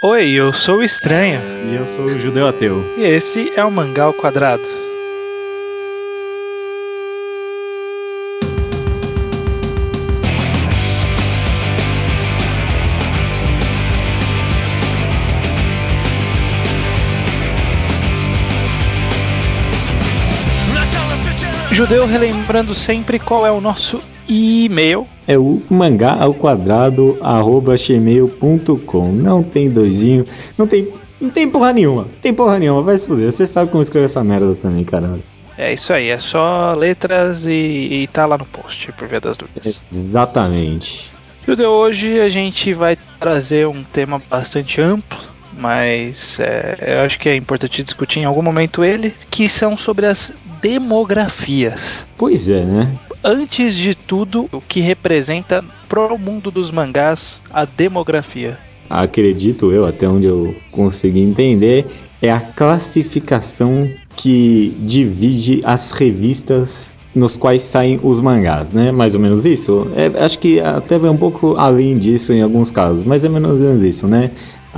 Oi, eu sou o Estranho. E eu sou o Judeu Ateu. E esse é o Mangá ao Quadrado. Judeu relembrando sempre qual é o nosso e-mail. É o mangá ao quadrado arroba gmail.com. Não tem doisinho, não tem, não tem porra nenhuma. Tem porra nenhuma, vai se fuder. Você sabe como escrever essa merda também, caralho. É isso aí, é só letras e, e tá lá no post, por via das dúvidas. Exatamente. Judeu, hoje a gente vai trazer um tema bastante amplo, mas é, eu acho que é importante discutir em algum momento ele, que são sobre as demografias. Pois é, né? Antes de tudo, o que representa pro mundo dos mangás a demografia? Acredito eu, até onde eu consegui entender, é a classificação que divide as revistas nos quais saem os mangás, né? Mais ou menos isso. É, acho que até vai um pouco além disso em alguns casos, mas é menos ou menos isso, né?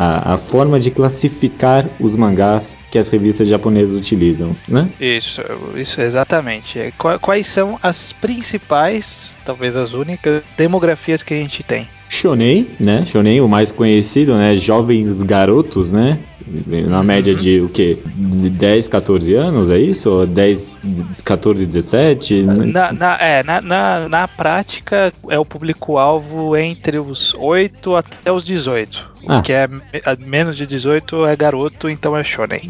A, a, forma de classificar os mangás que as revistas japonesas utilizam, né? Isso, isso exatamente. É, quais são as principais, talvez as únicas, demografias que a gente tem? Shonen, né? Shonen, o mais conhecido, né? Jovens garotos, né? Na média de o quê? 10, 14 anos, é isso? Ou 10, 14, 17? Na, na, é, na, na, na prática é o público-alvo entre os 8 até os 18. O ah. que é menos de 18 é garoto, então é shonen.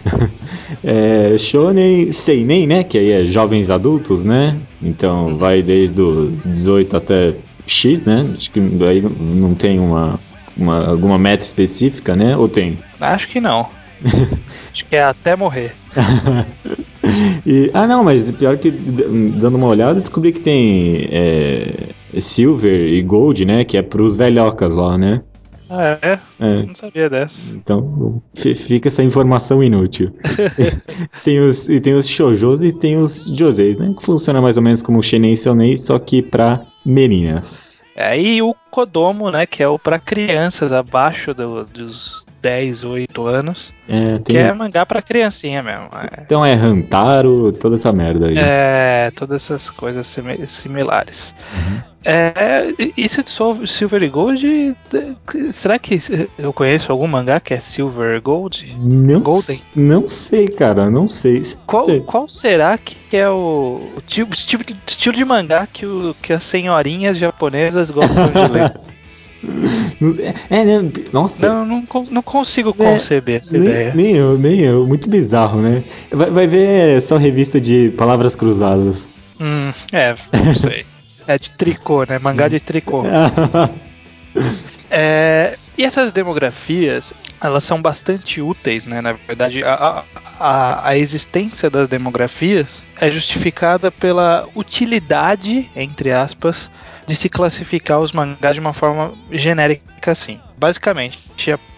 é, shonen seinen, né? Que aí é jovens adultos, né? Então vai desde os 18 até X, né? Acho que aí não tem uma, uma alguma meta específica, né? Ou tem? Acho que não. Acho que é até morrer. e, ah, não, mas pior que dando uma olhada, descobri que tem é, Silver e Gold, né? Que é pros velhocas lá, né? Ah, é? é? Não sabia dessa. Então, fica essa informação inútil. tem os, e tem os shoujos e tem os joseis, né? Que funciona mais ou menos como o Shenen Sonei, só que pra meninas. É, e o Kodomo, né? Que é o pra crianças abaixo do, dos 10, 8 anos. É, tem... Que é mangá pra criancinha mesmo. É. Então é Hantaro, toda essa merda aí. É, todas essas coisas similares. Uhum. É, isso de Silver e Gold, será que eu conheço algum mangá que é Silver Gold? Não, Golden? não sei, cara, não sei. Qual, qual será que é o, o tipo, tipo, estilo de mangá que, o, que as senhorinhas japonesas gostam de ler? É, né? Nossa. Não, não, não consigo é, conceber essa nem, ideia. Nem eu, nem eu. Muito bizarro, né? Vai, vai ver só revista de palavras cruzadas. Hum, é, não sei. é de tricô, né? Mangá de tricô. é, e essas demografias, elas são bastante úteis, né? Na verdade, a, a, a existência das demografias é justificada pela utilidade, entre aspas, de se classificar os mangás de uma forma genérica assim. Basicamente,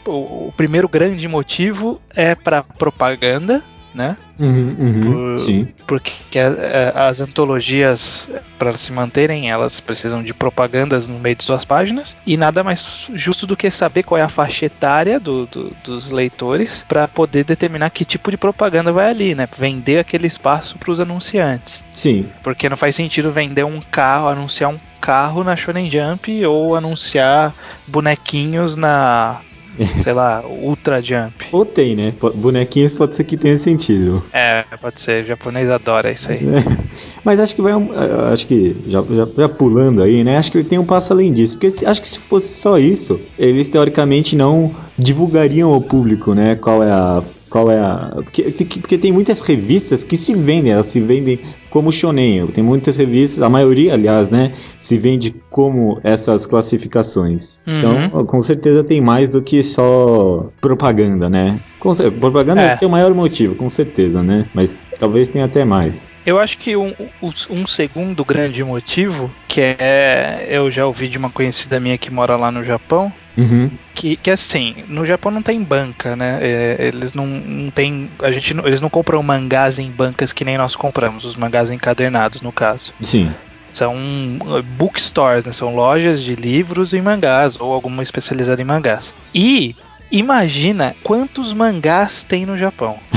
o, o primeiro grande motivo é para propaganda, né? Uhum, uhum, Por, sim. Porque a, a, as antologias, para se manterem, elas precisam de propagandas no meio de suas páginas. E nada mais justo do que saber qual é a faixa etária do, do, dos leitores para poder determinar que tipo de propaganda vai ali, né? Vender aquele espaço para os anunciantes. Sim. Porque não faz sentido vender um carro, anunciar um carro na Shonen Jump ou anunciar bonequinhos na sei lá, Ultra Jump. Ou tem, né? Bonequinhos pode ser que tenha sentido. É, pode ser. O japonês adora isso aí. Mas acho que vai um, acho que já, já, já, pulando aí, né? Acho que tem um passo além disso, porque se, acho que se fosse só isso, eles teoricamente não divulgariam ao público, né? Qual é a qual é a. Porque, porque, tem muitas revistas que se vendem, elas se vendem como shonen. Tem muitas revistas, a maioria, aliás, né, se vende como essas classificações. Uhum. Então, com certeza tem mais do que só propaganda, né? Com, propaganda é. deve ser o maior motivo, com certeza, né? Mas talvez tenha até mais. Eu acho que um, um segundo grande motivo, que é. Eu já ouvi de uma conhecida minha que mora lá no Japão, Uhum. Que, que assim, no Japão não tem banca, né? É, eles não, não tem. A gente, eles não compram mangás em bancas que nem nós compramos, os mangás encadernados, no caso. Sim. São uh, bookstores, né? São lojas de livros e mangás, ou alguma especializada em mangás. E imagina quantos mangás tem no Japão.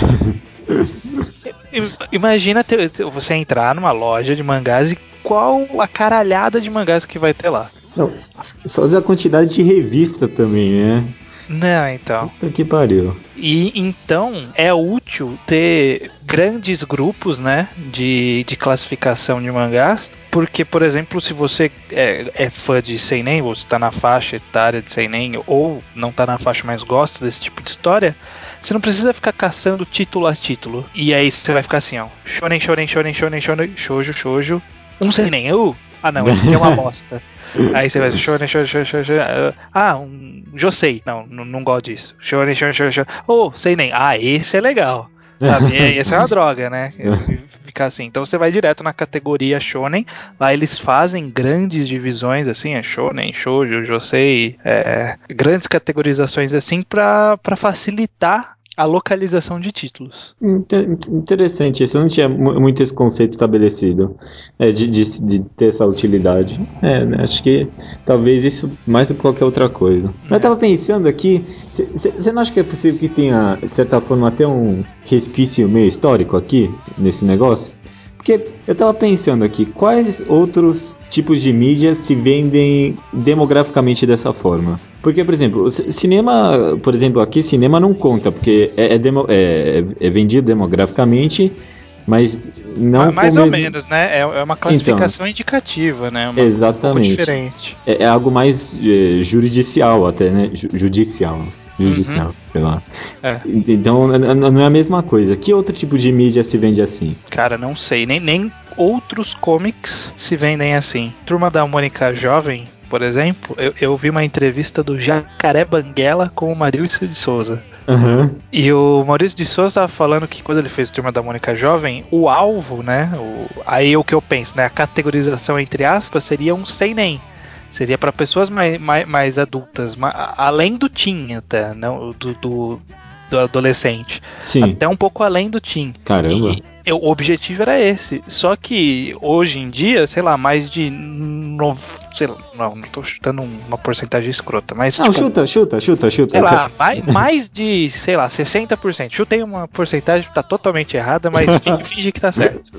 Imagina ter, você entrar numa loja de mangás e qual a caralhada de mangás que vai ter lá. Não, só a quantidade de revista também, né? Não, então. Puta que pariu. E então é útil ter grandes grupos, né, de, de classificação de mangás, porque, por exemplo, se você é, é fã de Seinen, ou está na faixa etária de Seinen, ou não está na faixa, mas gosta desse tipo de história, você não precisa ficar caçando título a título. E aí você vai ficar assim, ó, shonen, shonen, shonen, shonen, shonen, shoujo, shoujo, um Seinen, uh, ah não, esse aqui é uma bosta. Aí você vai, shonen, shonen, shonen, shonen, ah, um Josei, não, não, não gosto disso. Shonen, shonen, shonen, shonen, oh, Seinen, ah, esse é legal. Sabe? E essa é uma droga, né? Ficar assim. Então você vai direto na categoria Shonen. Lá eles fazem grandes divisões, assim, é Shonen, Shoujo, Josei, é, grandes categorizações assim para facilitar a localização de títulos. Interessante, isso eu não tinha muito esse conceito estabelecido é, de, de, de, ter essa utilidade. É, né, acho que talvez isso mais do que qualquer outra coisa. É. Eu estava pensando aqui, você não acha que é possível que tenha, de certa forma, até um resquício meio histórico aqui nesse negócio? Porque eu estava pensando aqui, quais outros tipos de mídia se vendem demograficamente dessa forma? Porque, por exemplo, cinema, por exemplo, aqui cinema não conta, porque é, é, demo, é, é vendido demograficamente, mas não mais ou mesmo... menos, né? É, é uma classificação então, indicativa, né? Uma, exatamente. Um diferente. É, é, algo mais é, juridicial até, né? Judicial. Judicial, uhum. sei lá. É. Então não é a mesma coisa. Que outro tipo de mídia se vende assim? Cara, não sei. Nem, nem outros comics se vendem assim. Turma da Mônica Jovem por exemplo, eu, eu vi uma entrevista do Jacaré Banguela com o Maurício de Souza. Uhum. E o Maurício de Souza estava falando que quando ele fez Turma da Mônica Jovem, o alvo, né? O, aí o que eu penso, né? A categorização entre aspas seria um sem nem. Seria para pessoas mais, mais, mais adultas, mais, além do teen até, não, do, do, do adolescente. Sim. Até um pouco além do teen. Caramba. E, eu, o objetivo era esse. Só que hoje em dia, sei lá, mais de. No, sei lá, não, não tô chutando uma porcentagem escrota, mas. Não, tipo, chuta, chuta, chuta, chuta. Sei lá, mais, mais de, sei lá, 60%. Chutei uma porcentagem que tá totalmente errada, mas finge que tá certo.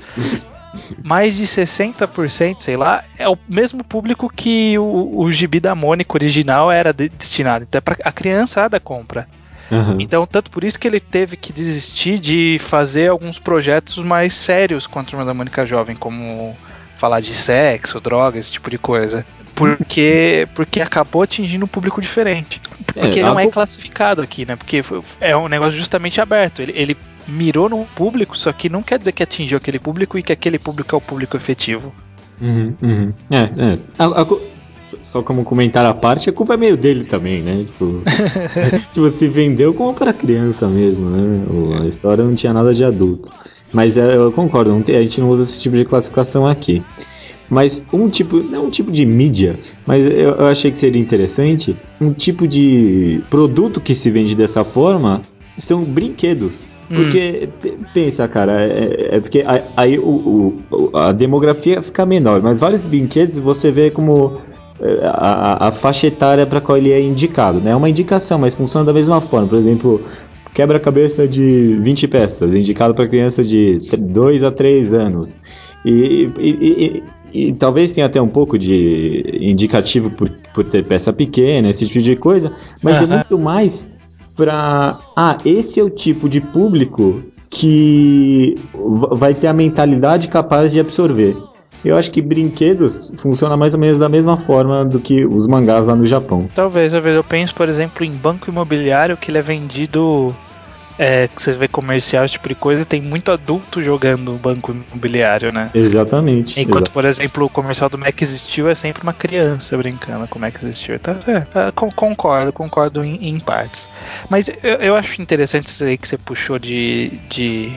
Mais de 60%, sei lá, é o mesmo público que o, o gibi da Mônica original era de, destinado. Então é pra a criançada compra. Uhum. Então, tanto por isso que ele teve que desistir de fazer alguns projetos mais sérios com a Turma da Mônica Jovem, como falar de sexo, drogas, esse tipo de coisa. Porque, porque acabou atingindo um público diferente. Porque é, ele não é classificado aqui, né? Porque é um negócio justamente aberto. Ele, ele mirou num público, só que não quer dizer que atingiu aquele público e que aquele público é o público efetivo. Uhum, uhum. É, é. A, a, só como comentário à parte, a culpa é meio dele também, né? Tipo, tipo se vendeu como para criança mesmo, né? A história não tinha nada de adulto. Mas é, eu concordo, a gente não usa esse tipo de classificação aqui. Mas um tipo, não um tipo de mídia, mas eu, eu achei que seria interessante, um tipo de produto que se vende dessa forma são brinquedos. Porque, hum. pensa, cara, é, é porque aí o, o, a demografia fica menor, mas vários brinquedos você vê como a, a faixa etária para qual ele é indicado. Né? É uma indicação, mas funciona da mesma forma. Por exemplo, quebra-cabeça de 20 peças, indicado para criança de 2 a 3 anos. E, e, e, e, talvez tenha até um pouco de indicativo por, por ter peça pequena, esse tipo de coisa, mas uhum. é muito mais para. Ah, esse é o tipo de público que vai ter a mentalidade capaz de absorver. Eu acho que brinquedos funciona mais ou menos da mesma forma do que os mangás lá no Japão. Talvez, talvez. Eu penso, por exemplo, em banco imobiliário que ele é vendido. É, que você vê comercial, esse tipo de coisa, tem muito adulto jogando banco imobiliário, né? Exatamente. Enquanto, por exemplo, o comercial do Mac existiu é sempre uma criança brincando com o Mac existiu. Então, é, concordo, concordo em, em partes. Mas eu, eu, acho interessante isso aí que você puxou de, de,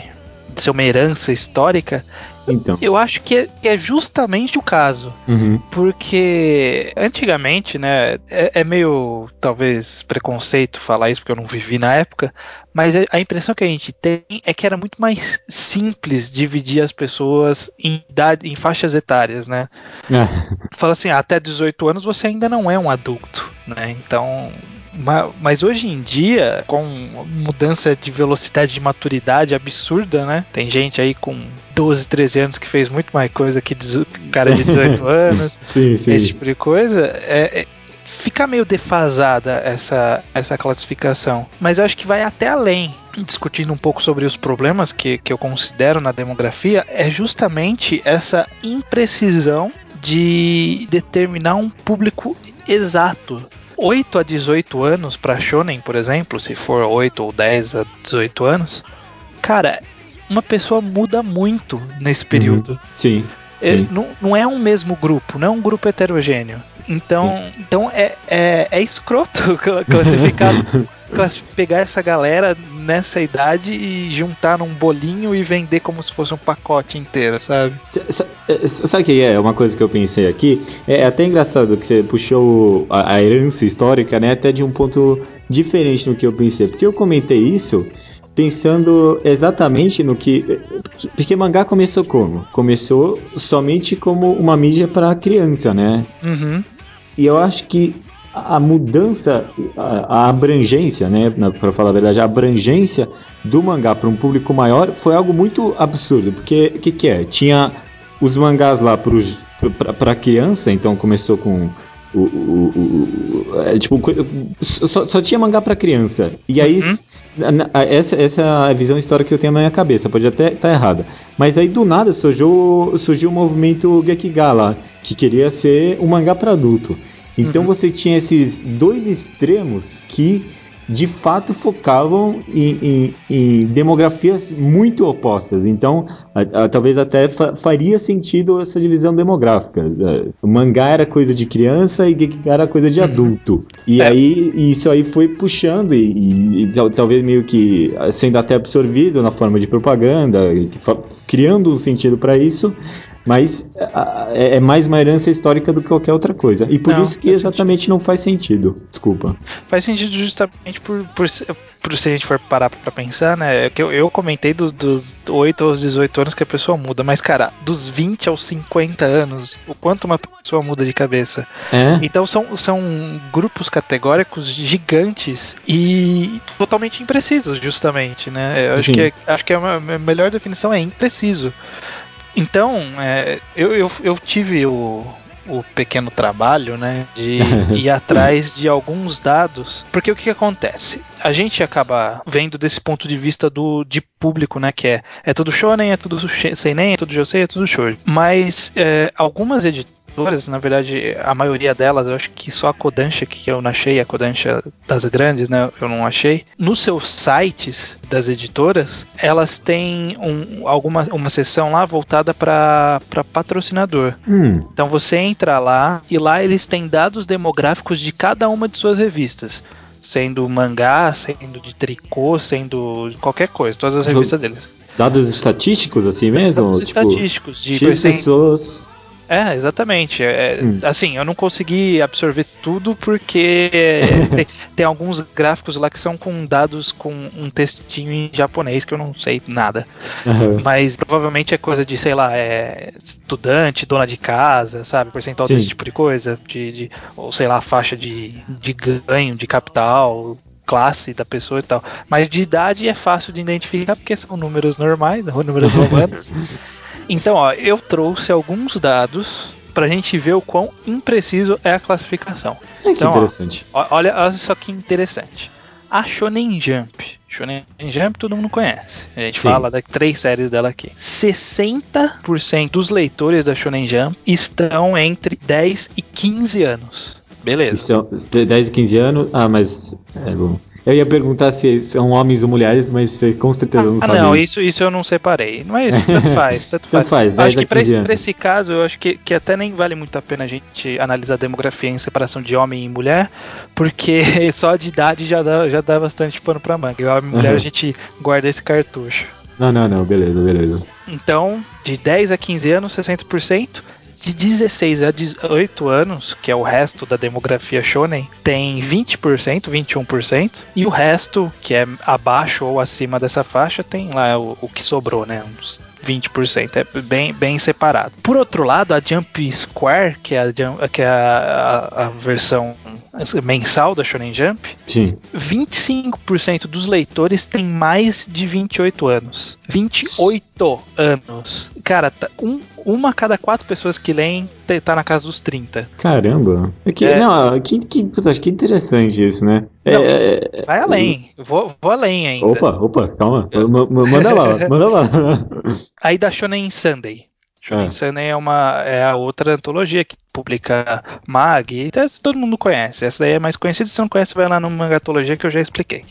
de ser uma herança histórica Então. Eu acho que é, que é justamente o caso. Uhum. Porque antigamente, né, é, é meio talvez preconceito falar isso porque eu não vivi na época, mas a impressão que a gente tem é que era muito mais simples dividir as pessoas em idade, em faixas etárias, né? É. Fala assim, ah, até 18 anos você ainda não é um adulto, né? Então, ma- mas hoje em dia, com mudança de velocidade de maturidade absurda, né? Tem gente aí com 12, 13 anos que fez muito mais coisa que cara de 18 anos Sim, sim. esse tipo de coisa, é, é- fica meio defasada essa, essa classificação. Mas eu acho que vai até além. Discutindo um pouco sobre os problemas que, que eu considero na demografia, é justamente essa imprecisão de determinar um público exato. 8 a 18 anos para Shonen, por exemplo, se for 8 ou 10 a 18 anos, cara, uma pessoa muda muito nesse período. Sim. É, Sim. não, não é um mesmo grupo, não é um grupo heterogêneo. Então, então é, é, é escroto cla- classificar, classi- pegar essa galera nessa idade e juntar num bolinho e vender como se fosse um pacote inteiro, sabe? É, Sabe o que é? Uma coisa que eu pensei aqui. É até engraçado que você puxou a, a herança histórica, né? Até de um ponto diferente no que eu pensei. Porque eu comentei isso pensando exatamente no que. Porque, mangá começou como? Começou somente como uma mídia para criança, né? Uhum. E eu acho que a mudança, a, a abrangência, né, para falar a verdade, a abrangência do mangá para um público maior foi algo muito absurdo, porque o que, que é? Tinha os mangás lá para criança, então começou com o, o- o- é, tipo, só, só tinha mangá para criança. E aí Uhum. essa, essa é a visão histórica que eu tenho na minha cabeça, pode até estar errada. Mas aí do nada surgiu, surgiu o movimento Gekiga lá, que queria ser um mangá para adulto. Então Uhum. você tinha esses dois extremos que de fato focavam em, em- em demografias muito opostas. Então, a- a- talvez até fa- faria sentido essa divisão demográfica. É, O mangá era coisa de criança e Gekiga era coisa de Uhum. adulto. E É. aí isso aí foi puxando e, e- e tal- talvez meio que sendo até absorvido na forma de propaganda, fa- criando um sentido para isso. Mas é, é mais uma herança histórica do que qualquer outra coisa. E por Não, isso que exatamente não faz sentido. Desculpa. Faz sentido justamente por, por, se- por se a gente for parar pra pensar, né? é que Eu, eu comentei do- dos 8 aos 18 anos que a pessoa muda, mas, cara, dos 20 aos 50 anos, o quanto uma pessoa muda de cabeça. É? Então são, são grupos categóricos gigantes e totalmente imprecisos, justamente, né? Eu acho Sim. que, é, acho que a melhor definição é impreciso. Então, é, eu, eu, eu tive o, o pequeno trabalho, né, de ir atrás de alguns dados, porque o que, que acontece? A gente acaba vendo desse ponto de vista do de público, né, que é é tudo shonen, é tudo seinen, é tudo josei, é tudo shoujo. Mas é, algumas editoras na verdade, a maioria delas, eu acho que só a Kodansha que eu não achei, a Kodansha das grandes, né, eu não achei. Nos seus sites das editoras, elas têm um, alguma uma seção lá voltada para patrocinador. Hum, Então você entra lá e lá eles têm dados demográficos de cada uma de suas revistas. Sendo mangá, sendo de tricô, sendo qualquer coisa, todas as revistas deles. dados estatísticos assim mesmo? Dados tipo, estatísticos de X pessoas. É, exatamente. É, Hum. Assim, eu não consegui absorver tudo porque tem, tem alguns gráficos lá que são com dados com um textinho em japonês que eu não sei nada. Aham. Mas provavelmente é coisa de, sei lá, é estudante, dona de casa, sabe? Percentual Sim. desse tipo de coisa. De, de- ou sei lá, faixa de, de ganho, de capital, classe da pessoa e tal. Mas de idade é fácil de identificar porque são números normais, números romanos. Então, ó, eu trouxe alguns dados pra gente ver o quão impreciso é a classificação. É que Então, interessante. Ó, Olha, olha só que interessante. A Shonen Jump. Shonen Jump todo mundo conhece. A gente Sim. fala das três séries dela aqui. 60% dos leitores da Shonen Jump estão entre 10 e 15 anos. Beleza. São 10 e 15 anos. Ah, mas. É bom. Eu ia perguntar se são homens ou mulheres, mas você com certeza não Ah, sabe. não, isso. isso, isso eu não separei. Mas tanto faz, tanto faz. Tanto faz, 10 acho que pra 15 esse, pra esse caso, eu acho que, que até nem vale muito a pena a gente analisar a demografia em separação de homem e mulher, porque só de idade já dá, já dá bastante pano pra manga. E homem e mulher Uhum. a gente guarda esse cartucho. Não, não, não, beleza, beleza. Então, de 10 a 15 anos, 60%. De 16 a 18 anos, que é o resto da demografia shonen, tem 20%, 21%. E o resto, que é abaixo ou acima dessa faixa, tem lá o, o que sobrou, né? Uns 20%. É bem, bem separado. Por outro lado, a Jump Square, que é a, que é a, a, a versão mensal da Shonen Jump, Sim. 25% dos leitores tem mais de 28 anos. 28 anos. Cara, tá um, uma a cada quatro pessoas que leem tá na casa dos 30. Caramba. É que, É. Não, que, que, puta, que interessante isso, né? É, Não, é, é, Vai além. Vou, vou além ainda. Opa, opa, calma. Manda lá, manda lá. Aí da Shonen Sunday. Shonen Ah. Sunday é, uma, é a outra antologia que publica Mag, e tá- todo mundo conhece. Essa daí é mais conhecida, se não conhece, vai lá no Mangatologia que eu já expliquei.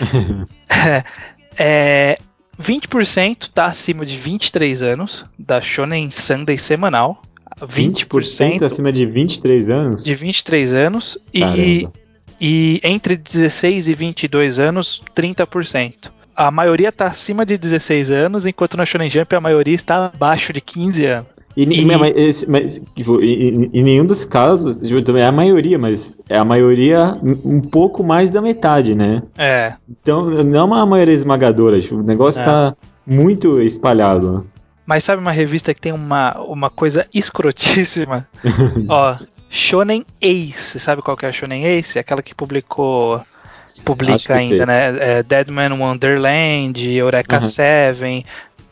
é, 20% tá acima de 23 anos, da Shonen Sunday semanal. 20%, 20% acima de 23 anos? de 23 anos Caramba. e entre 16 e 22 anos, 30%. A maioria tá acima de 16 anos, enquanto na Shonen Jump a maioria está abaixo de 15 anos. E, E- mas, esse- mas, tipo, em, em- nenhum dos casos, tipo, também é a maioria, mas é a maioria um um pouco mais da metade, né? É, Então, não é uma maioria esmagadora, tipo, o negócio É. tá muito espalhado. mas sabe uma revista que tem uma, uma coisa escrotíssima? Ó, Shonen Ace, sabe qual que é a Shonen Ace? Aquela que publicou publica ainda, sei. né? É, Deadman Wonderland, Eureka Uhum. Seven,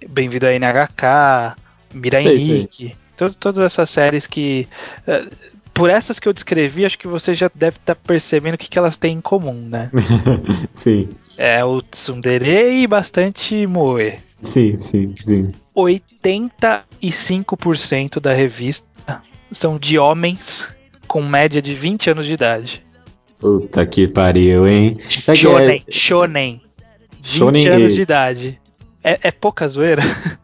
Bem-vindo a NHK, Mirai Sei, to- todas essas séries que. eh, por essas que eu descrevi, acho que você já deve estar percebendo o que, que elas têm em comum, né? sim, É o tsundere e bastante moe. sim, sim, sim. 85% da revista são de homens com média de 20 anos de idade. Puta que pariu, hein? Sabe que Shonen, shonen. 20 Shonen anos Ace. de idade. É, é pouca zoeira?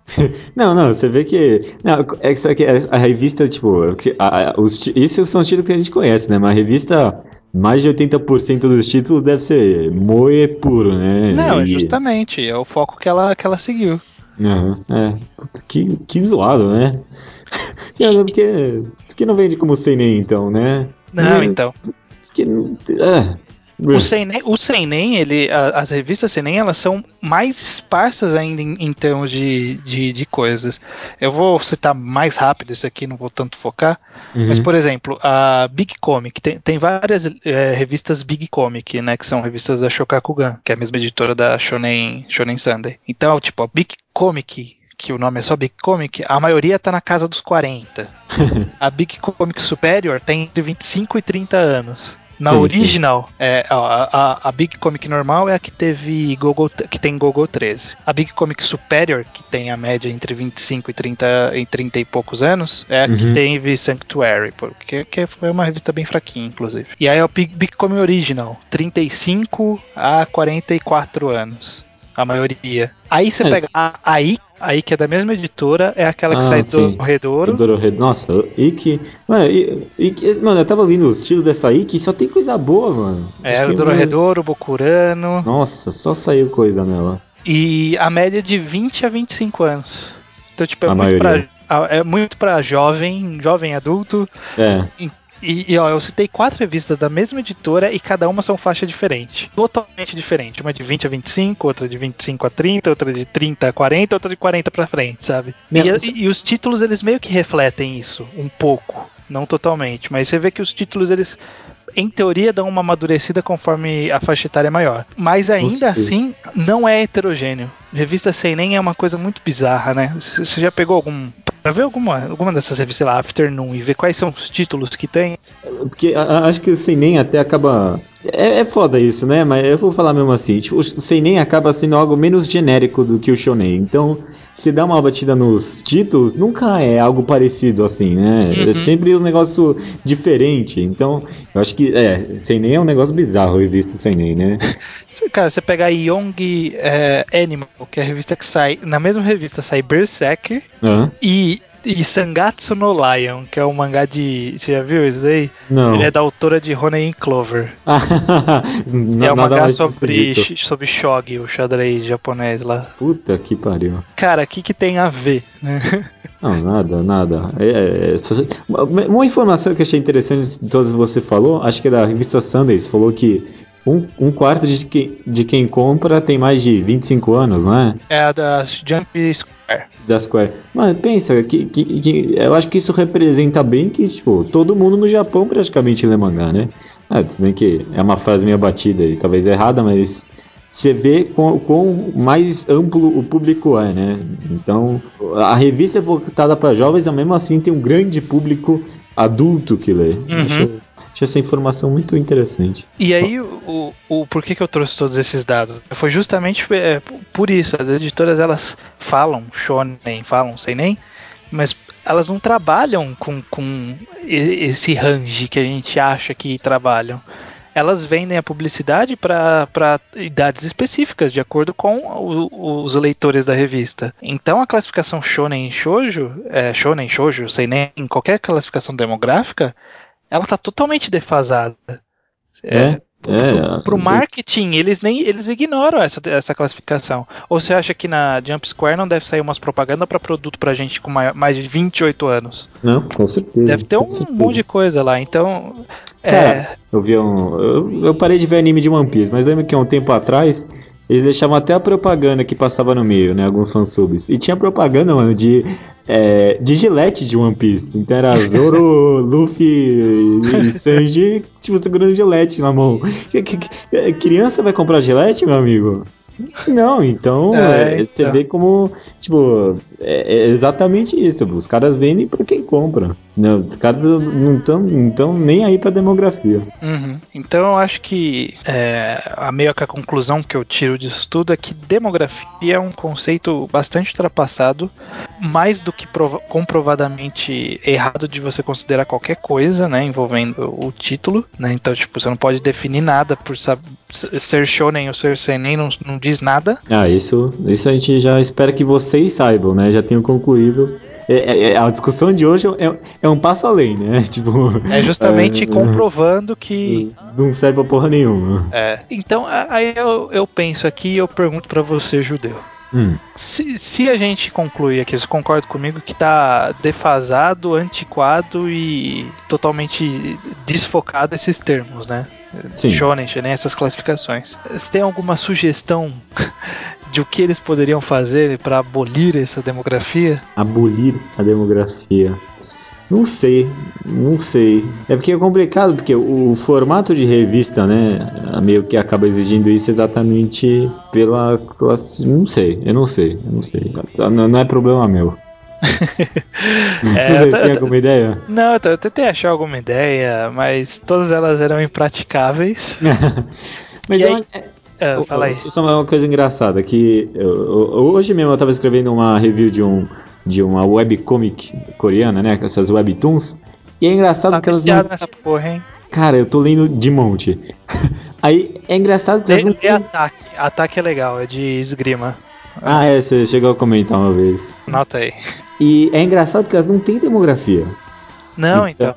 Não, não, você vê que. Não, é que só que a revista, tipo. a- a- os, isso são títulos que a gente conhece, né? Mas a revista, mais de 80% dos títulos deve ser moe puro, né? Não, é E- justamente. É o foco que ela, que ela seguiu. Aham, é. Que, que zoado, né? Porque, porque não vende como sem nem então, né? Não, É, então. Porque, é. O Seinen, o Seinen ele, a- as revistas Seinen, elas são mais esparsas ainda em, em termos de, de, de coisas. Eu vou citar mais rápido isso aqui, não vou tanto focar. Uhum. Mas, por exemplo, a Big Comic, tem, tem várias eh, revistas Big Comic, né, que são revistas da Shokakugan, que é a mesma editora da Shonen, Shonen Sunday. Então, tipo, a Big Comic, que o nome é só Big Comic, a maioria tá na casa dos 40. a Big Comic Superior tem entre 25 e 30 anos. Na Sim, sim. original, é, ó, a, a, a Big Comic normal é a que teve Gogo, que tem Gogo 13. A Big Comic Superior, que tem a média entre 25 e 30, e 30 e poucos anos, é a que Uhum. teve Sanctuary, porque que foi uma revista bem fraquinha, inclusive. E aí a Big, Big Comic Original, 35 a 44 anos. A maioria. Aí você É. pega a aí, aí que é da mesma editora, é aquela que Ah, sai sim. do Redouro. Dorohedoro. Nossa, Ikki. Mano, I- Ikki- mano, eu tava ouvindo os títulos dessa Ikki e só tem coisa boa, mano. É, o que, Dororedoro, o Bokurano. Nossa, só saiu coisa nela. E a média de 20 a 25 anos. Então, tipo, é A muito, pra, é muito pra jovem, jovem adulto. É. E, e, ó, eu citei quatro revistas da mesma editora e cada uma são faixa diferente. Totalmente diferente. Uma de 20 a 25, outra de 25 a 30, outra de 30 a 40, outra de 40 pra frente, sabe? E, você- e os títulos, eles meio que refletem isso, um pouco. Não totalmente, mas você vê que os títulos, eles, em teoria, dão uma amadurecida conforme a faixa etária é maior. Mas ainda certeza. assim, não é heterogêneo. Revista sem nem é uma coisa muito bizarra, né? Você já pegou algum. Pra ver alguma, alguma dessas revistas, sei lá, Afternoon, e ver quais são os títulos que tem? Porque acho que o Seinen até acaba. É, é foda isso, né? Mas eu vou falar mesmo assim. Tipo, o Seinen acaba sendo algo menos genérico do que o Shonen. Então, se dá uma batida nos títulos, nunca é algo parecido assim, né? Uhum. É sempre um negócio diferente. Então, eu acho que. É, Seinen é um negócio bizarro, revista Seinen, né? Cara, você pegar Young é, Animal, que é a revista que sai. Na mesma revista sai Berserker Hã? e e Sangatsu no Lion, que é um mangá de. Você já viu isso aí? Não. Ele é da autora de Ronin Clover. N- é um mangá sobre, sobre shogi, o xadrez japonês lá. Puta que pariu. Cara, o que, que tem a ver? né? Não, nada, nada. É, é, uma, uma informação que eu achei interessante de todas que você falou, acho que é da revista Sundays, falou que um, um quarto de quem, de quem compra tem mais de 25 anos, não é? É a da Jump Square. Da Square. Mas pensa, que, que, que- eu acho que isso representa bem que, tipo, todo mundo no Japão praticamente lê mangá, né? Ah, tudo bem que é uma frase meio batida e talvez errada, mas você vê quão, quão mais amplo o público é, né? Então, a revista é voltada para jovens, mas mesmo assim tem um grande público adulto que lê. Uhum. Acho, acho essa informação muito interessante. E aí, o, o, por que, eu trouxe todos esses dados? Foi justamente é, por isso. As editoras elas falam shonen, falam sem nem, mas elas não trabalham com, com esse range que a gente acha que trabalham. Elas vendem a publicidade para idades específicas, de acordo com o- os leitores da revista. Então a classificação shonen shoujo, é, shonen, shoujo, sem nem qualquer classificação demográfica, ela tá totalmente defasada. É, é. Pro marketing, eles nem eles ignoram essa, essa classificação. Ou você acha que na Jump Square não deve sair umas propaganda para produto pra gente com mai- mais de 28 anos? Não, com certeza. Deve ter um certeza. monte de coisa lá. Então, é, Cara, eu vi um. Eu, eu parei de ver anime de One Piece, mas lembro que há um tempo atrás eles deixavam até a propaganda que passava no meio, né? Alguns fansubs. E tinha propaganda, mano, de. É, de gilete de One Piece. Então era Zoro, Luffy e Sanji, tipo, segurando gilete na mão. Criança vai comprar gilete, meu amigo? Não, então, É, é, você então. vê como, tipo, é, é exatamente isso. Os caras vendem pra quem compra. Não, os caras não estão não tão nem aí pra demografia. Uhum. Então eu acho que é, a meio que a conclusão que eu tiro disso tudo é que demografia é um conceito bastante ultrapassado, mais do que prova- comprovadamente errado de você considerar qualquer coisa, né, envolvendo o título, né? Então tipo você não pode definir nada por ser shonen ou ser seinen não, não diz nada. Ah, isso, isso a gente já espera que vocês saibam, né? Já tenham concluído. É, é- é- a discussão de hoje é, é um passo além, né? Tipo. É justamente comprovando que Não serve pra porra nenhuma. é. Então aí eu, eu penso aqui e eu pergunto pra você, judeu. Hum. Se, se a gente concluir aqui, você concorda comigo que tá defasado, antiquado e totalmente desfocado esses termos, né? Sim. Shonen, shonen, essas classificações. Você tem alguma sugestão de o que eles poderiam fazer para abolir essa demografia? Abolir a demografia. Não sei, não sei. É porque é complicado, porque o formato de revista, né, meio que acaba exigindo isso exatamente pela classe. Não sei, eu não sei, eu não sei. Não, é problema meu. É, Você tem alguma ideia? Não, eu, eu tentei achar alguma ideia, mas todas elas eram impraticáveis. Mas E eu- aí- Ah, fala aí. Só uma coisa engraçada, que eu- hoje mesmo eu tava escrevendo uma review de um de uma webcomic coreana, né? Com essas webtoons. E é engraçado Tá que elas não... nessa porra, hein? Cara, eu tô lendo de monte. Aí é engraçado que Lê, elas não lê ataque. Ataque é legal, é de esgrima. Ah, é, você chegou a comentar uma vez. Anota aí. E é engraçado que elas não têm demografia. Não, então.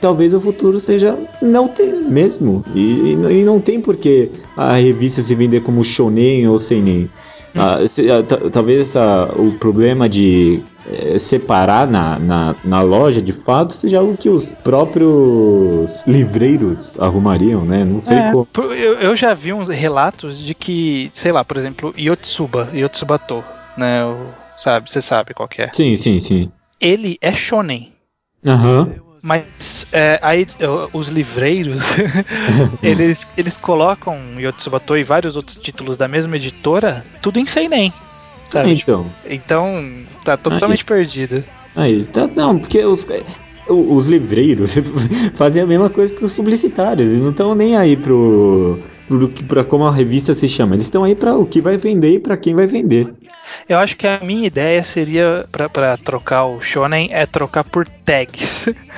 talvez o futuro seja não ter mesmo. E, e não tem porque a revista se vender como shonen ou seinen. Ah, se- ah, ta- talvez essa, o problema de eh, separar na, na, na loja de fato seja algo que os próprios livreiros arrumariam, né? Não sei É, como. eu, eu já vi uns relatos de que, sei lá, por exemplo, Yotsuba, Yotsubato, né? o- sabe, você sabe qual que é. Sim, sim, sim. Ele é shonen. Aham. Mas é, aí os livreiros eles, eles colocam Yotsubato e vários outros títulos da mesma editora, tudo em seinen. Sabe? Então. Então tá totalmente perdido. Aí, tá, não, porque os, o- os livreiros fazem a mesma coisa que os publicitários. Eles não estão nem aí pro, pra como a revista se chama. Eles estão aí pra o que vai vender e pra quem vai vender. Eu acho que a minha ideia seria pra trocar o shonen é trocar por tags.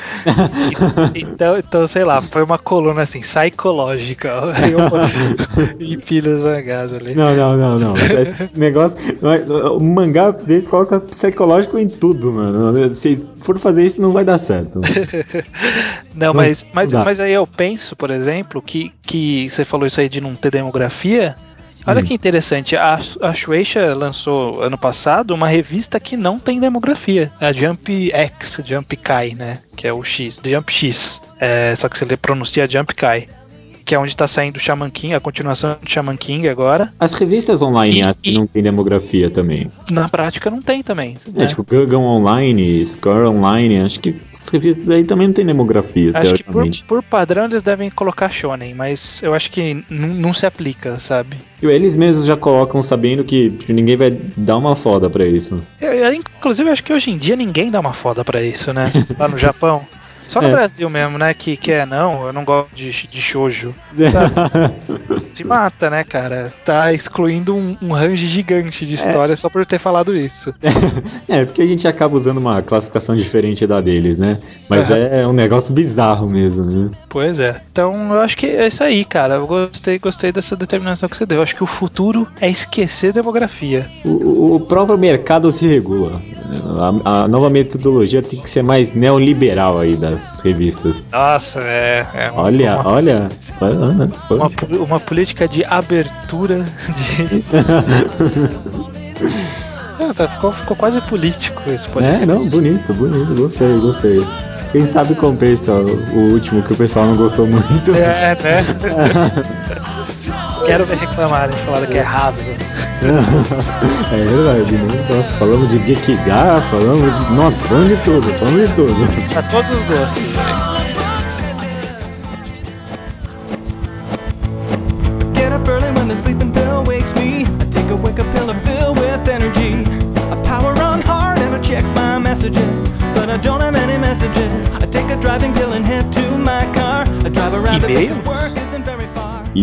E- então, então, sei lá, foi uma coluna assim, psicológica. Aí eu empilho os mangás ali. Não, não, não, não. Esse negócio, O mangá deles coloca psicológico em tudo, mano. Se for fazer isso, não vai dar certo. não, mas, mas, mas aí eu penso, por exemplo, que, que você falou isso aí de não ter demografia. Olha hum. que interessante, a, a Shueisha lançou ano passado uma revista que não tem demografia, a Jump X, Jump Kai, né? Que é o X, Jump X. É, só que você pronuncia Jump Kai que é onde está saindo o Shaman King, a continuação do Shaman King agora. As revistas online e, acho que não tem demografia também. Na prática não tem também. É, né? tipo Gurgan Online, Scar Online, acho que as revistas aí também não tem demografia, acho que por, por, padrão eles devem colocar Shonen, mas eu acho que não se aplica, sabe? Eles mesmos já colocam sabendo que tipo, ninguém vai dar uma foda pra isso. Eu, eu, inclusive, acho que hoje em dia ninguém dá uma foda pra isso, né? Lá no Japão. Só no é. Brasil mesmo, né? Que, que é, não, eu não gosto de, de shoujo. Se mata, né, cara? Tá excluindo um, um range gigante de história é. só por ter falado isso. É, porque a gente acaba usando uma classificação diferente da deles, né? Mas uhum. é um negócio bizarro mesmo, né? Pois é. Então eu acho que é isso aí, cara. Eu gostei, gostei dessa determinação que você deu. Eu acho que o futuro é esquecer demografia. O, o próprio mercado se regula. A, a, nova metodologia tem que ser mais neoliberal aí das revistas. Nossa, é. é uma, olha, uma, olha. Uma, uma política de abertura de. Não, tá, ficou, ficou quase político esse podcast. É, não, bonito, bonito, gostei, gostei. Quem sabe compensa o último que o pessoal não gostou muito. É, né? Quero ver reclamarem, falaram que é raso. é verdade, né? Nossa, falamos de Gekiga, falamos de. Nossa, falamos de tudo, falamos de tudo. Pra todos os gostos, velho.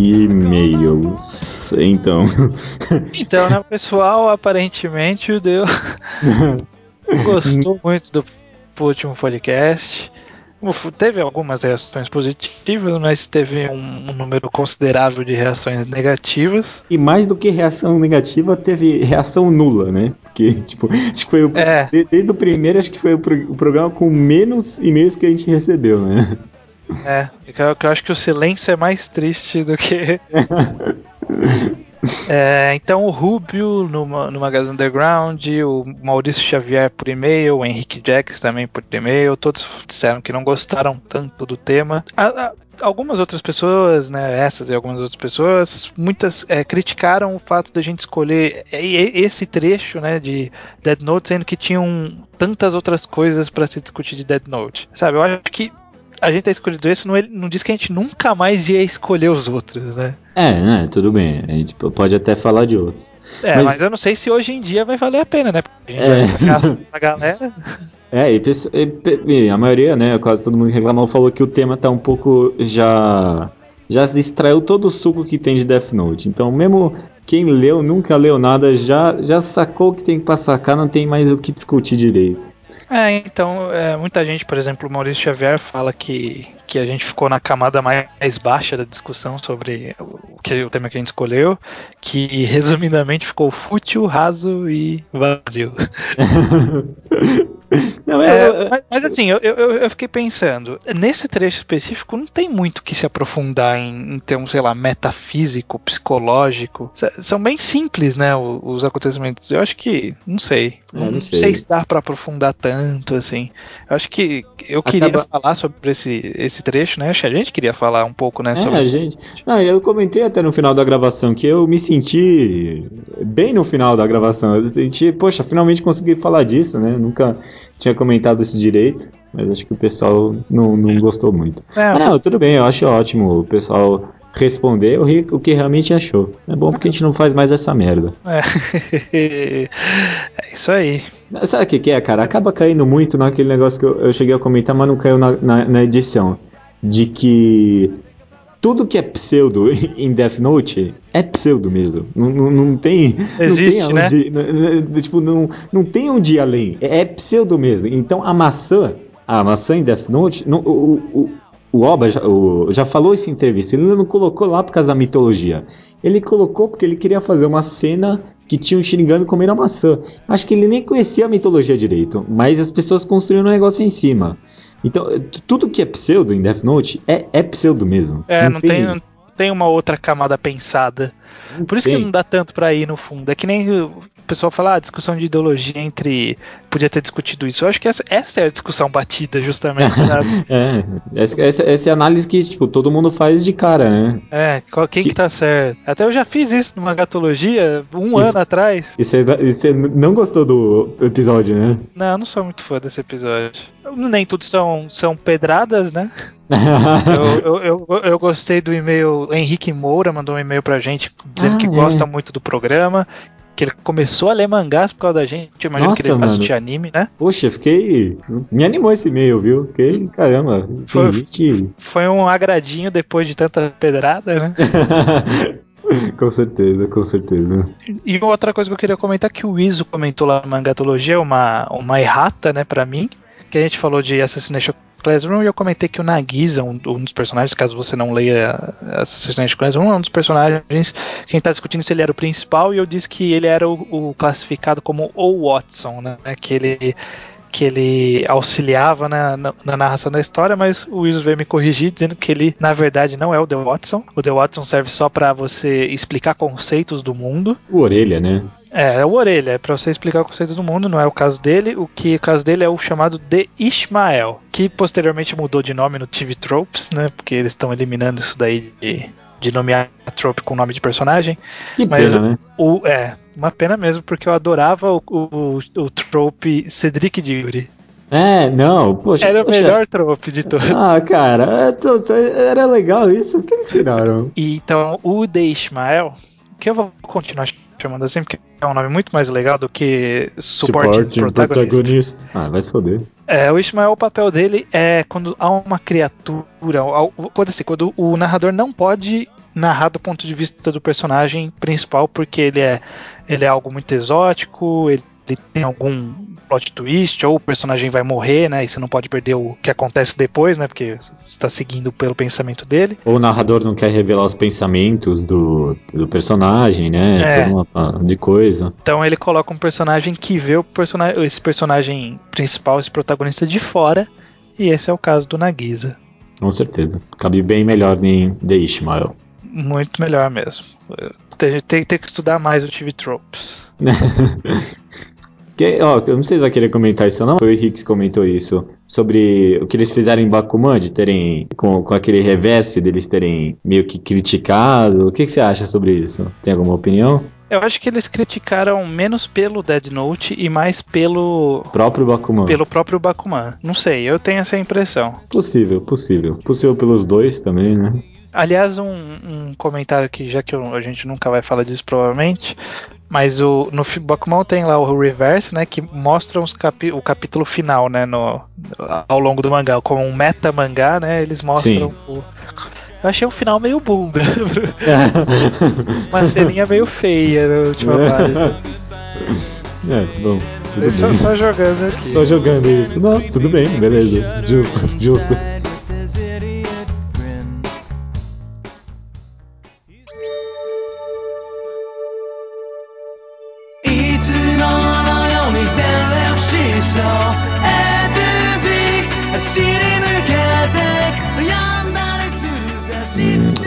E-mails. Então. Então, né, pessoal? Aparentemente o Deu gostou muito do último podcast. Teve algumas reações positivas, mas teve um, um, número considerável de reações negativas. E mais do que reação negativa, teve reação nula, né? Porque, tipo, acho que foi o, é. desde o primeiro, acho que foi o, o programa com menos e-mails que a gente recebeu, né? É, eu, eu acho que o silêncio é mais triste do que. É, então o Rubio no, no Magazine Underground, o Maurício Xavier por e-mail, o Henrique Jacks também por e-mail, todos disseram que não gostaram tanto do tema. A, a, algumas outras pessoas, né, essas e algumas outras pessoas, muitas é, criticaram o fato da gente escolher esse trecho, né, de Dead Note, sendo que tinham tantas outras coisas para se discutir de Dead Note. Sabe, eu acho que a gente ter escolhido esse não, não diz que a gente nunca mais ia escolher os outros, né? É, né, tudo bem. A gente pode até falar de outros. É, mas, mas eu não sei se hoje em dia vai valer a pena, né? Porque a gente é. a galera. É, e, e, a maioria, né, quase todo mundo que reclamou falou que o tema tá um pouco já já extraiu todo o suco que tem de Death Note. Então, mesmo quem leu, nunca leu nada, já já sacou o que tem para sacar, não tem mais o que discutir direito. É, então, é, muita gente, por exemplo, o Maurício Xavier fala que, que a gente ficou na camada mais baixa da discussão sobre o, que, o tema que a gente escolheu, que resumidamente ficou fútil, raso e vazio. Não, é, eu, mas, mas, assim, eu, eu, eu, fiquei pensando, nesse trecho específico não tem muito que se aprofundar em, em termos, sei lá, metafísico, psicológico. são bem simples, né, os, os, acontecimentos. Eu acho que, não sei, não, não sei. sei. se dá pra aprofundar tanto, assim. Eu acho que eu queria Acaba... falar sobre esse, esse trecho, né? Acho que a gente queria falar um pouco, né, é, sobre... a gente... Não, eu comentei até no final da gravação que eu me senti bem no final da gravação. Eu senti, poxa, finalmente consegui falar disso, né? Nunca tinha comentado isso direito, mas acho que o pessoal não, não gostou muito. É, ah, não, tudo bem, eu acho ótimo o pessoal responder o, o que realmente achou. É bom porque a gente não faz mais essa merda. É, é isso aí. Sabe o que, que, é, cara? Acaba caindo muito naquele negócio que eu, eu cheguei a comentar, mas não caiu na, na, na edição. De que tudo que é pseudo em Death Note é pseudo mesmo. Não, não, não tem. Existe, não tem né? Onde, tipo, não, não tem onde ir além. É, é pseudo mesmo. Então a maçã, a maçã em Death Note, não, o, o, o Oba já, o, já falou isso em entrevista, ele não colocou lá por causa da mitologia. Ele colocou porque ele queria fazer uma cena que tinha um Shinigami comendo a maçã. Acho que ele nem conhecia a mitologia direito, mas as pessoas construíram um negócio em cima. Então, tudo que é pseudo em Death Note é, é pseudo mesmo. É, não, não tem, não tem uma outra camada pensada. Por isso que não dá tanto para ir no fundo. É que nem o pessoal fala, ah, discussão de ideologia entre. Podia ter discutido isso. Eu acho que essa, essa é a discussão batida, justamente, sabe? é, essa, essa, essa, é a análise que, tipo, todo mundo faz de cara, né? É, qual, quem que... que tá certo? Até eu já fiz isso numa gatologia um isso, ano atrás. E você não gostou do episódio, né? Não, eu não sou muito fã desse episódio. Nem tudo são, são pedradas, né? eu, eu, eu, eu, gostei do e-mail. Henrique Moura mandou um e-mail pra gente dizendo ah, que é. gosta muito do programa. Que ele começou a ler mangás por causa da gente. Eu imagino Nossa, que ele assistir anime, né? Poxa, fiquei. Me animou esse e-mail, viu? Fiquei, caramba. Foi, gente... foi um agradinho depois de tanta pedrada, né? com certeza, com certeza. E outra coisa que eu queria comentar que o Iso comentou lá na Mangatologia, uma, uma errata, né, pra mim, que a gente falou de Assassination Classroom e eu comentei que o Nagisa, um, um, dos personagens, caso você não leia Assassin's Classroom, é um dos personagens que a gente está discutindo se ele era o principal e eu disse que ele era o, o classificado como o Watson, né? Que ele que ele auxiliava na, na, na, narração da história, mas o Wilson veio me corrigir dizendo que ele, na verdade, não é o The Watson. O The Watson serve só para você explicar conceitos do mundo. O orelha, né? É, é o orelha, é pra você explicar o conceito do mundo, não é o caso dele. O que o caso dele é o chamado de Ishmael, que posteriormente mudou de nome no TV Tropes, né? Porque eles estão eliminando isso daí de, de nomear a trope com nome de personagem. Que Mas pena, né? o, é, uma pena mesmo, porque eu adorava o, o, o trope Cedric Diggory. É, não, poxa. Era poxa. o melhor trope de todos. Ah, cara, é, era legal isso. O que eles tiraram? E, então, o de Ishmael, que eu vou continuar chamando assim, porque é um nome muito mais legal do que Supporting, protagonista. protagonista. Ah, vai se foder. É, o Ishmael, o papel dele é quando há uma criatura, quando, assim, quando o narrador não pode narrar do ponto de vista do personagem principal, porque ele é, ele é algo muito exótico, ele ele tem algum plot twist, ou o personagem vai morrer, né? E você não pode perder o que acontece depois, né? Porque você está seguindo pelo pensamento dele. Ou o narrador não quer revelar os pensamentos do, do personagem, né? É. Uma, de coisa. Então ele coloca um personagem que vê o personagem, esse personagem principal, esse protagonista de fora. E esse é o caso do Nagisa. Com certeza. Cabe bem melhor em The Ishmael. Muito melhor mesmo. Tem, tem, tem que estudar mais o TV Tropes. Que, ó, eu não sei se vai querer comentar isso ou não. Foi o Henrique que comentou isso. Sobre o que eles fizeram em Bakuman, de terem. Com, com aquele revés deles terem meio que criticado. O que, que você acha sobre isso? Tem alguma opinião? Eu acho que eles criticaram menos pelo Dead Note e mais pelo próprio Bakuman. Pelo próprio Bakuman. Não sei, eu tenho essa impressão. Possível, possível. Possível pelos dois também, né? Aliás, um, um comentário que já que a gente nunca vai falar disso provavelmente, mas o, no Bakuman tem lá o reverse, né? Que mostra os capi, o capítulo final, né? No, ao longo do mangá. Como um meta mangá, né? Eles mostram o, eu achei o final meio bunda. Uma ceninha meio feia na última página. É, bom. Só, só, jogando aqui. Só jogando isso. Não, tudo bem, beleza. Justo, justo.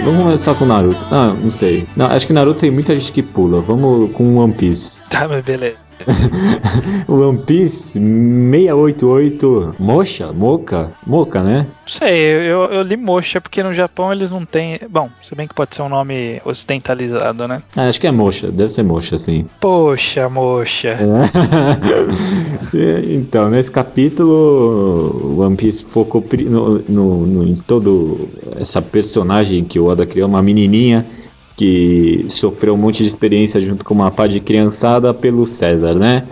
Vamos começar com Naruto. Ah, não sei. Não, acho que Naruto tem muita gente que pula. Vamos com One Piece. Tá, mas beleza. One Piece 688 Mocha? Moca? Moca, né? Não sei, eu, eu li Mocha porque no Japão eles não têm. Bom, se bem que pode ser um nome ocidentalizado, né? Ah, acho que é Mocha, deve ser Mocha, sim. Poxa, Mocha. É. então, nesse capítulo, One Piece focou no, no, no, em todo essa personagem que o Oda criou, uma menininha que sofreu um monte de experiência junto com uma pá de criançada pelo César, né?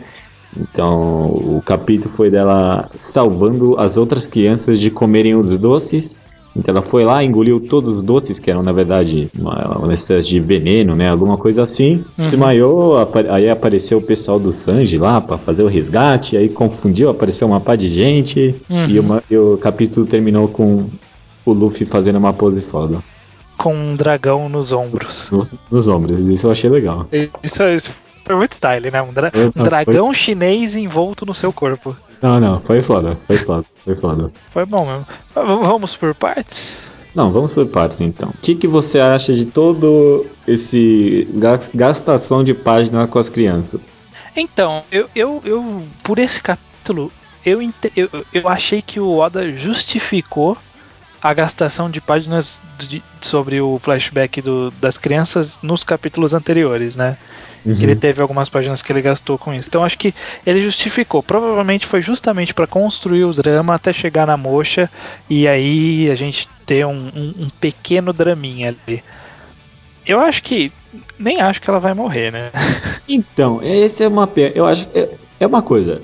Então, o capítulo foi dela salvando as outras crianças de comerem os doces. Então ela foi lá, engoliu todos os doces, que eram na verdade uma, uma espécie de veneno, né? Alguma coisa assim. Uhum. Desmaiou, aí apareceu o pessoal do Sanji lá para fazer o resgate, aí confundiu, apareceu uma pá de gente. Uhum. E, uma, e o capítulo terminou com o Luffy fazendo uma pose foda. Com um dragão nos ombros. Nos, nos ombros, isso eu achei legal. Isso, isso foi muito style, né? Um, dra um dragão foi... chinês envolto no seu corpo. Não, não, foi foda, foi foda, foi foda. Foi bom mesmo. Vamos por partes? Não, vamos por partes então. O que, que você acha de todo esse gastação de página com as crianças? Então, eu, eu, eu por esse capítulo, eu, eu, eu achei que o Oda justificou a gastação de páginas de, sobre o flashback do, das crianças nos capítulos anteriores, né? Uhum. Que ele teve algumas páginas que ele gastou com isso. Então acho que ele justificou. Provavelmente foi justamente para construir os drama até chegar na mocha e aí a gente ter um, um, um pequeno draminha ali. Eu acho que. Nem acho que ela vai morrer, né? Então, esse é uma. Eu acho. É, é uma coisa.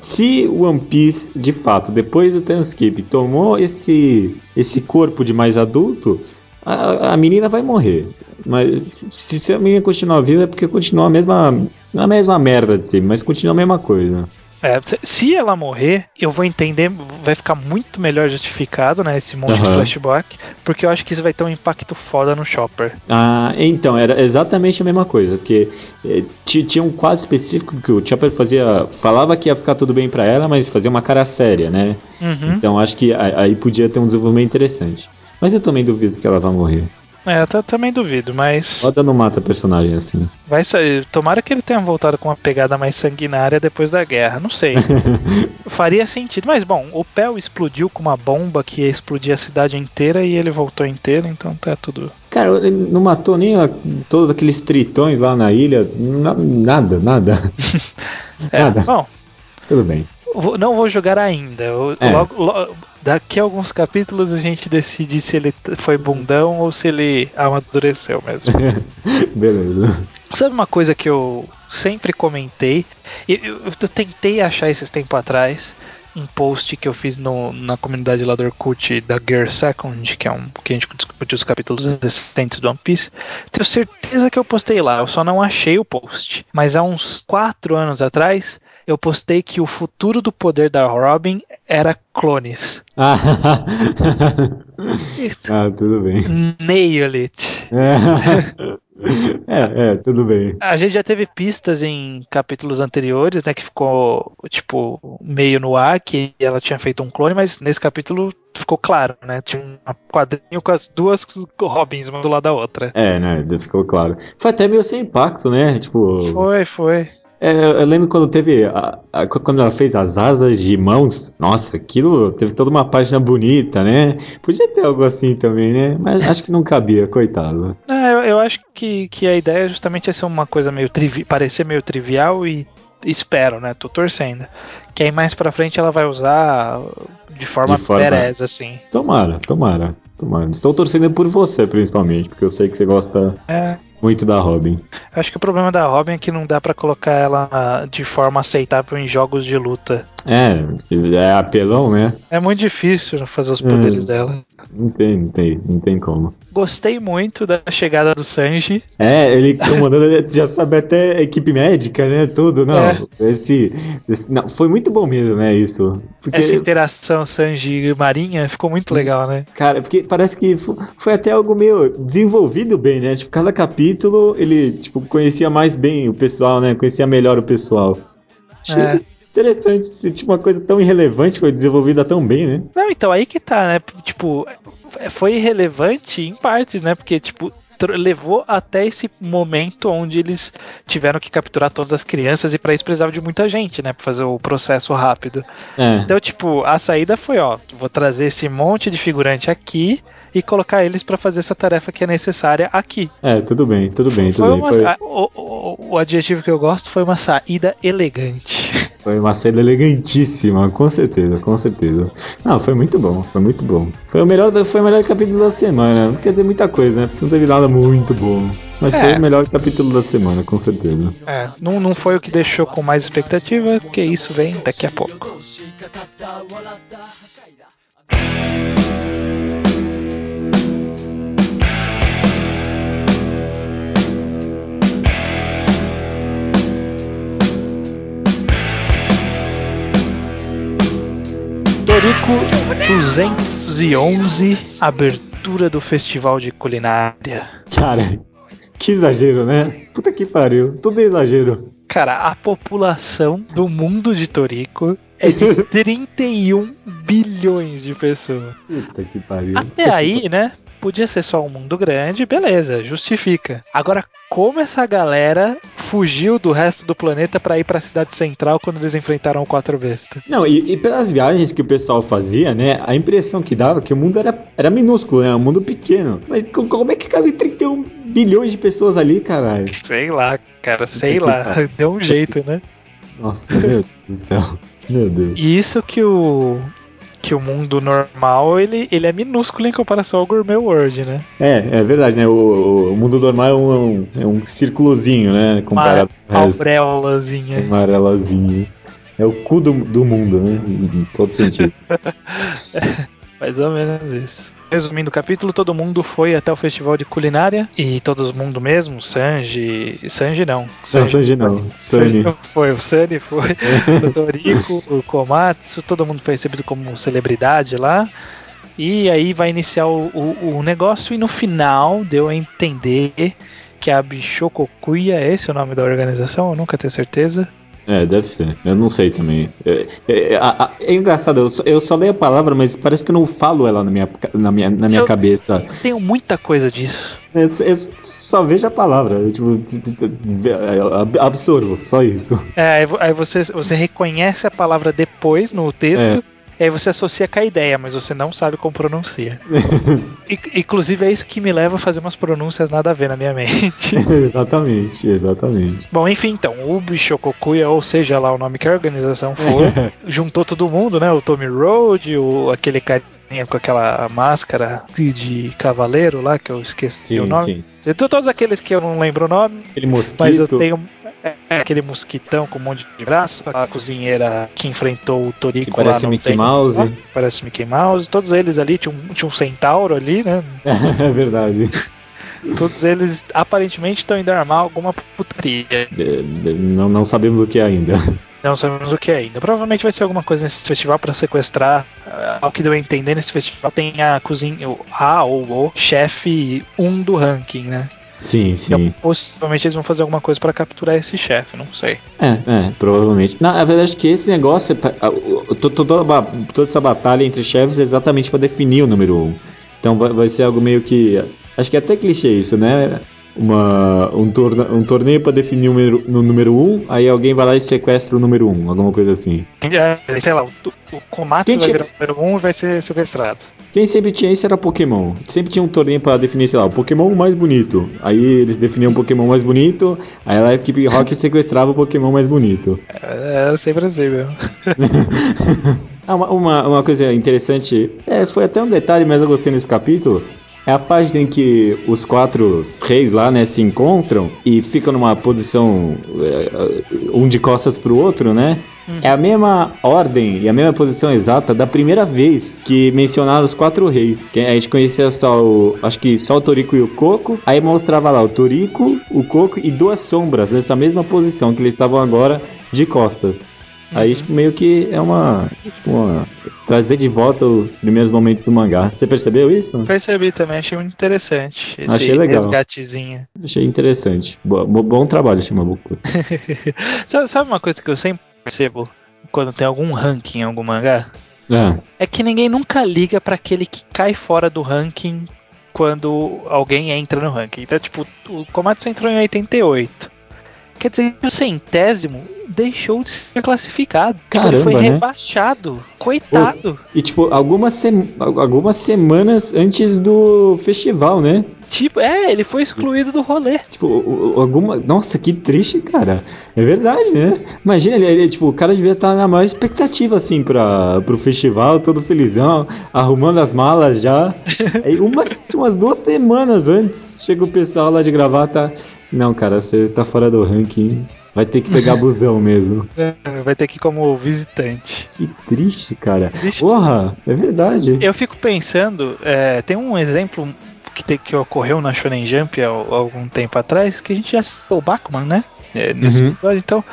Se One Piece, de fato, depois do time skip, tomou esse, esse corpo de mais adulto, a, a menina vai morrer. Mas se, se a menina continuar viva é porque continua a mesma, a mesma merda de si, mas continua a mesma coisa. É, se ela morrer, eu vou entender, vai ficar muito melhor justificado, né, esse monte uhum. de flashback, porque eu acho que isso vai ter um impacto foda no Chopper. Ah, então, era exatamente a mesma coisa, porque eh, tinha um quadro específico que o Chopper fazia, falava que ia ficar tudo bem para ela, mas fazia uma cara séria, né? Uhum. Então acho que aí podia ter um desenvolvimento interessante. Mas eu também duvido que ela vá morrer. É, eu também duvido, mas. Oda não mata personagem assim. Vai sair. Tomara que ele tenha voltado com uma pegada mais sanguinária depois da guerra. Não sei. Faria sentido. Mas bom, o Pel explodiu com uma bomba que ia explodir a cidade inteira e ele voltou inteiro, então tá tudo. Cara, ele não matou nem a, todos aqueles tritões lá na ilha. Na, nada, nada. é, nada. Bom. Tudo bem. Não vou jogar ainda. É. Logo, logo, daqui a alguns capítulos a gente decide se ele foi bundão ou se ele amadureceu mesmo. Beleza. Sabe uma coisa que eu sempre comentei? Eu, eu, eu tentei achar esses tempos atrás um post que eu fiz no, na comunidade lá do Orkut da Gear Second, que é um que a gente discutiu os capítulos recentes do One Piece. Tenho certeza que eu postei lá, eu só não achei o post. Mas há uns 4 anos atrás, eu postei que o futuro do poder da Robin era clones. ah, tudo bem. Nail it. É, é, tudo bem. A gente já teve pistas em capítulos anteriores, né, que ficou, tipo, meio no ar, que ela tinha feito um clone, mas nesse capítulo ficou claro, né? Tinha um quadrinho com as duas Robins, uma do lado da outra. É, né, ficou claro. Foi até meio sem impacto, né? Tipo. Foi, foi. É, eu lembro quando teve. A, a, quando ela fez as asas de mãos. Nossa, aquilo teve toda uma página bonita, né? Podia ter algo assim também, né? Mas acho que não cabia, coitado. É, eu, eu acho que, que a ideia justamente é ser uma coisa meio trivial. parecer meio trivial e espero, né? Tô torcendo. Que aí mais pra frente ela vai usar de forma, de forma... pereza, assim. Tomara, tomara. Tomara. Estou torcendo por você, principalmente, porque eu sei que você gosta. É muito da Robin. Acho que o problema da Robin é que não dá para colocar ela de forma aceitável em jogos de luta. É, é apelão, né? É muito difícil fazer os poderes é, dela. Não tem, não tem, não tem como. Gostei muito da chegada do Sanji. É, ele comandando, já sabe até equipe médica, né? Tudo, não. É. Esse, esse, não, foi muito bom mesmo, né? Isso. Porque, Essa interação Sanji Marinha ficou muito legal, né? Cara, porque parece que foi até algo meio desenvolvido bem, né? Tipo, cada capítulo ele, tipo, conhecia mais bem o pessoal, né? Conhecia melhor o pessoal. É. Interessante, tipo, uma coisa tão irrelevante foi desenvolvida tão bem, né? Não, então aí que tá, né? Tipo, foi irrelevante em partes, né? Porque, tipo, levou até esse momento onde eles tiveram que capturar todas as crianças e para isso precisava de muita gente, né, para fazer o processo rápido. É. Então, tipo, a saída foi, ó, vou trazer esse monte de figurante aqui e colocar eles para fazer essa tarefa que é necessária aqui. É, tudo bem, tudo bem, tudo foi bem. Uma, foi... o, o, o, adjetivo que eu gosto foi uma saída elegante. Foi uma saída elegantíssima, com certeza, com certeza. Não, foi muito bom, foi muito bom. Foi o melhor, foi o melhor capítulo da semana. Não quer dizer muita coisa, né? Porque não teve nada muito bom. Mas é. foi o melhor capítulo da semana, com certeza. É, não, não foi o que deixou com mais expectativa, porque isso vem daqui a pouco. 211, abertura do Festival de Culinária. Cara, que exagero, né? Puta que pariu, tudo é exagero. Cara, a população do mundo de Torico é de 31 bilhões de pessoas. Puta que pariu. Até aí, né? Podia ser só um mundo grande, beleza, justifica. Agora, como essa galera fugiu do resto do planeta para ir para a cidade central quando eles enfrentaram o Quatro Bestas? Não, e, e, pelas viagens que o pessoal fazia, né? A impressão que dava é que o mundo era, era minúsculo, né? Um mundo pequeno. Mas como é que cabe 31 bilhões de pessoas ali, caralho? Sei lá, cara, sei lá. Deu um jeito, né? Nossa, meu Deus do céu. Meu Deus. E isso que o que o mundo normal ele, ele é minúsculo em comparação ao Gourmet World, né? É, é verdade, né? O, o mundo normal é um, é um círculozinho, né? Comparado Uma aurelazinha. Uma aurelazinha. É o cu do, do mundo, né? Em todo sentido. Mais ou menos isso. Resumindo o capítulo, todo mundo foi até o festival de culinária e todo mundo mesmo, Sanji. Sanji não. Sanji, Sanji não. Sunny. Foi, o Sunny foi, o Toriko, o Komatsu, todo mundo foi recebido como celebridade lá. E aí vai iniciar o, o, o negócio e no final deu a entender que a Bishokokuya, esse é o nome da organização, eu nunca tenho certeza. É, deve ser. Eu não sei também. É, é, é, é engraçado, eu só, eu só, leio a palavra, mas parece que eu não falo ela na minha, na minha, na minha eu cabeça. Tenho muita coisa disso. Eu, eu só vejo a palavra, eu, tipo, absorvo, só isso. É, aí você, você reconhece a palavra depois no texto. E aí você associa com a ideia, mas você não sabe como pronuncia. Inclusive é isso que me leva a fazer umas pronúncias nada a ver na minha mente. exatamente, exatamente. Bom, enfim, então, o Bishokokuya, ou seja lá o nome que a organização for, juntou todo mundo, né? O Tommy Road, o, aquele cara com aquela máscara de cavaleiro lá, que eu esqueci sim, o nome. Sim. Todos aqueles que eu não lembro o nome. Aquele mosquito. Mas eu tenho é aquele mosquitão com um monte de braço, a cozinheira que enfrentou o Torico que parece lá Mickey Mouse. parece Mickey Mouse. Todos eles ali, tinha um, tinha um centauro ali, né? é verdade. Todos eles aparentemente estão indo armar alguma putaria. É, não, não sabemos o que é ainda. Não sabemos o que é ainda. Provavelmente vai ser alguma coisa nesse festival para sequestrar. Uh, ao que deu a entender, nesse festival tem a cozinha, a ou o chefe 1 um do ranking, né? Sim, sim. Então, possivelmente eles vão fazer alguma coisa para capturar esse chefe, não sei. É, é, provavelmente. Na verdade, que esse negócio, toda, toda essa batalha entre chefes é exatamente para definir o número 1. Um. Então vai, vai ser algo meio que. Acho que é até clichê isso, né? uma, um, torne, um torneio para definir o número, no número 1, um, aí alguém vai lá e sequestra o número 1, um, alguma coisa assim. É, sei lá, o, o Komatsu vai tinha... virar o número 1 um e vai ser sequestrado. Quem sempre tinha isso era Pokémon. Sempre tinha um torneio para definir, sei lá, o Pokémon mais bonito. Aí eles definiam o Pokémon mais bonito, aí a equipe Rocket sequestrava o Pokémon mais bonito. É, sempre assim mesmo. ah, uma, uma, uma, coisa interessante, é, foi até um detalhe, mas eu gostei nesse capítulo. É a página em que os quatro reis lá, né, se encontram e ficam numa posição é, um de costas pro outro, né? Uhum. É a mesma ordem e a mesma posição exata da primeira vez que mencionaram os quatro reis. Que a gente conhecia só o. Acho que só o Torico e o Coco. Aí mostrava lá o Torico, o Coco e duas sombras nessa mesma posição que eles estavam agora de costas. Aí, tipo, meio que é uma, tipo, uma. trazer de volta os primeiros momentos do mangá. Você percebeu isso? Percebi também, achei muito interessante. Esse achei legal. Resgatezinho. Achei interessante. Bo bom trabalho, Shimabuku. sabe, sabe uma coisa que eu sempre percebo quando tem algum ranking em algum mangá? É. é que ninguém nunca liga para aquele que cai fora do ranking quando alguém entra no ranking. Então, tipo, o Komatsu entrou em 88. Quer dizer que o centésimo deixou de ser classificado. Caramba, ele foi né? rebaixado. Coitado. E tipo, algumas, sem... algumas semanas antes do festival, né? Tipo, é, ele foi excluído do rolê. Tipo, alguma. Nossa, que triste, cara. É verdade, né? Imagina, ele, ele tipo, o cara devia estar na maior expectativa, assim, pra, pro festival, todo felizão, arrumando as malas já. Aí, umas, umas duas semanas antes, chega o pessoal lá de gravata. Não, cara, você tá fora do ranking. Vai ter que pegar busão mesmo. É, vai ter que ir como visitante. Que triste, cara. Triste. Porra, é verdade. Eu fico pensando, é, tem um exemplo que, te, que ocorreu na Shonen Jump há, algum tempo atrás, que a gente já citou o Bakuman, né? É, nesse uhum. episódio. Então,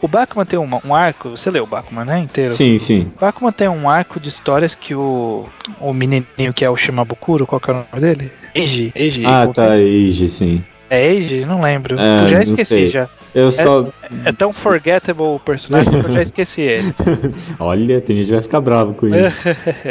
O Bakuman tem um, um arco, você leu o Bakuman, né, inteiro? Sim, sim. O Bakuman tem um arco de histórias que o, o menininho que é o Shimabukuro, qual que é o nome dele? Eiji, Eiji. Ah, tá, Eiji, sim. É Eiji? Não lembro. É, eu já esqueci já. Eu só. É tão forgettable o personagem que eu já esqueci ele. Olha, tem gente que vai ficar bravo com isso.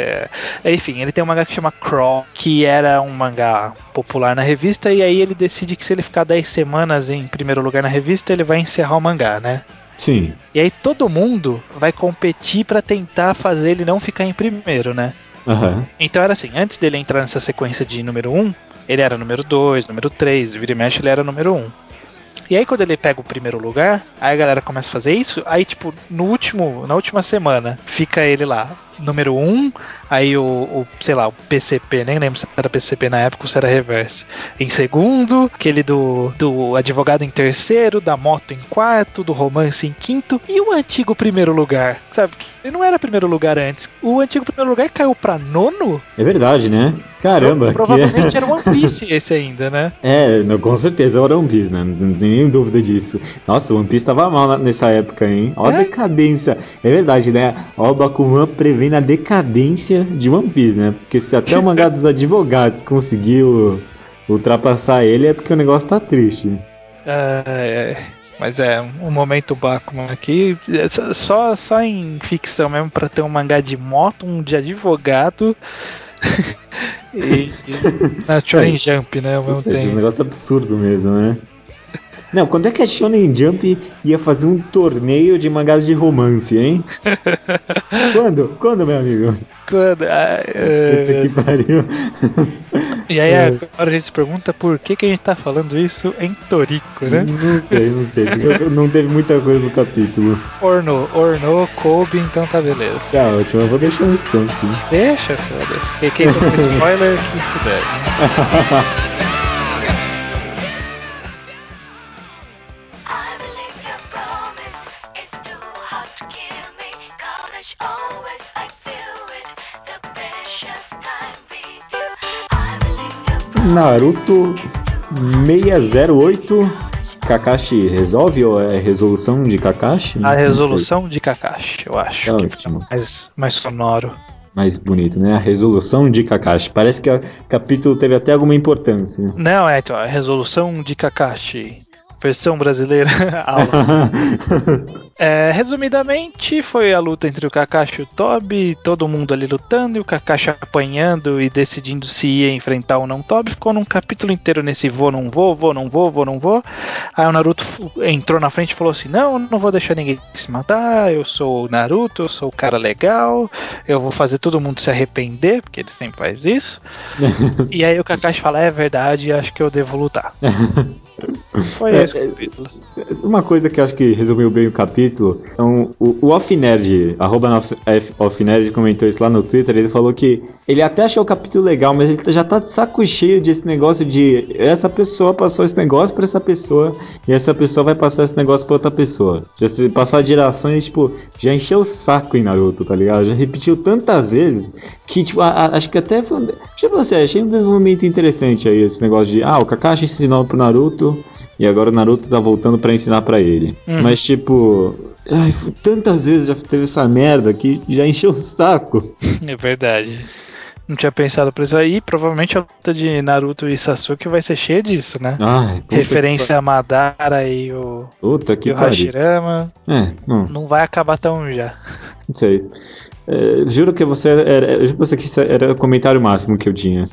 Enfim, ele tem um mangá que chama Crawl, que era um mangá popular na revista, e aí ele decide que se ele ficar 10 semanas em primeiro lugar na revista, ele vai encerrar o mangá, né? Sim. E aí todo mundo vai competir pra tentar fazer ele não ficar em primeiro, né? Aham. Então era assim, antes dele entrar nessa sequência de número 1, ele era número 2, número 3, vira e mexe ele era número 1. E aí quando ele pega o primeiro lugar, aí a galera começa a fazer isso, aí tipo, no último, na última semana, fica ele lá, número 1, aí o, o, sei lá, o PCP, nem lembro se era PCP na época ou se era reverse. Em segundo, aquele do, do advogado em terceiro, da moto em quarto, do romance em quinto, e o antigo primeiro lugar, sabe? Ele não era primeiro lugar antes. O antigo primeiro lugar caiu pra nono? É verdade, né? Caramba. que- Provavelmente era One Piece esse ainda, né? É, não, com certeza era One Piece, né? Não tem nem dúvida disso. Nossa, o One Piece tava mal nessa época, hein? Ó a É? decadência. É verdade, né? Ó, o Bakuman prevendo a decadência de One Piece, né? Porque se até o mangá dos advogados conseguiu ultrapassar ele, é porque o negócio tá triste. É, é. Mas é, um momento Bakuman aqui, é só- só, em ficção mesmo pra ter um mangá de moto, um de advogado e, e na Shonen Jump, né, ao mesmo É, tempo. negócio absurdo mesmo, né? Não, quando é que a Shonen Jump ia fazer um torneio de mangás de romance, hein? quando? Quando, meu amigo? Quando, ah, Puta é, que pariu. e aí agora a gente se pergunta por que, que a gente tá falando isso em Toriko, né? Não sei, não sei. Não teve muita coisa no capítulo. Ornou, ornou, coube, então tá beleza. Tá ótimo, eu vou deixar a opção, sim. Deixa, foda-se. Quem- Quem tomou spoiler, que se deve. Naruto 608 Kakashi resolve ou é resolução de Kakashi? A resolução de Kakashi, eu acho. Que ótimo. mais, mais sonoro. Mais bonito, né? A resolução de Kakashi. Parece que o capítulo teve até alguma importância. Não, é, então, a resolução de Kakashi. Versão brasileira. aula. É, resumidamente, foi a luta entre o Kakashi e o Tobi, todo mundo ali lutando, e o Kakashi apanhando e decidindo se ia enfrentar ou não o Tobi. Ficou num capítulo inteiro nesse vou, não vou, vou, não vou, vou, não vou. Aí o Naruto entrou na frente e falou assim: Não, não vou deixar ninguém se matar, eu sou o Naruto, eu sou o cara legal, eu vou fazer todo mundo se arrepender, porque ele sempre faz isso. e aí o Kakashi fala: É verdade, acho que eu devo lutar. Foi É, esse é, o capítulo. Uma coisa que eu acho que resumiu bem o capítulo é um, o, o Off Nerd, arroba Nof- F- Off Nerd comentou isso lá no Twitter. Ele falou que ele até achou o capítulo legal, mas ele já tá de saco cheio desse negócio de essa pessoa passou esse negócio pra essa pessoa e essa pessoa vai passar esse negócio pra outra pessoa. Já se passar gerações, tipo, já encheu o saco em Naruto, tá ligado? Já repetiu tantas vezes que, tipo, a- a- acho que até foi. um- Tipo assim, achei um desenvolvimento interessante aí esse negócio de, ah, o Kakashi ensinou pro Naruto. E agora o Naruto tá voltando pra ensinar pra ele. Uhum. Mas tipo, ai, tantas vezes já teve essa merda que já encheu o saco. É verdade. Não tinha pensado por isso aí. Provavelmente a luta de Naruto e Sasuke vai ser cheia disso, né? Ai, Referência a Madara e o, puta que e o. Hashirama. É, não, Não vai acabar tão já. não sei. É, juro que você era, juro você que isso era o comentário máximo que eu tinha.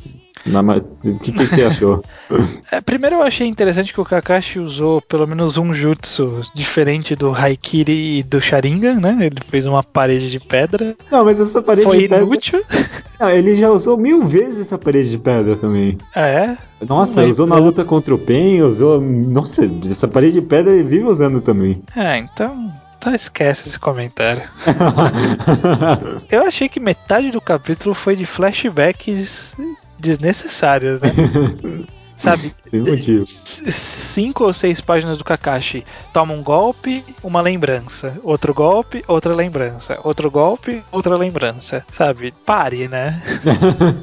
Na, mas, o que, que você achou? É, primeiro eu achei interessante que o Kakashi usou pelo menos um jutsu diferente do Haikiri e do Sharingan, né? Ele fez uma parede de pedra. Não, mas essa parede Foi de pedra. inútil. Não, ele já usou mil vezes essa parede de pedra também. É? Nossa, Não usou na luta contra o Pen, usou. Nossa, essa parede de pedra ele vive usando também. É, então. Tá, esquece esse comentário. Eu achei que metade do capítulo foi de flashbacks desnecessários, né? Sabe? Sem motivo. Cinco ou seis páginas do Kakashi. Toma um golpe, uma lembrança. Outro golpe, outra lembrança. Outro golpe, outra lembrança. Sabe? Pare, né?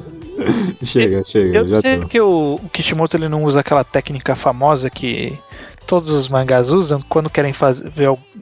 chega, chega, Eu já sei tô. que o, o Kishimoto ele não usa aquela técnica famosa que todos os mangás usam quando querem fazer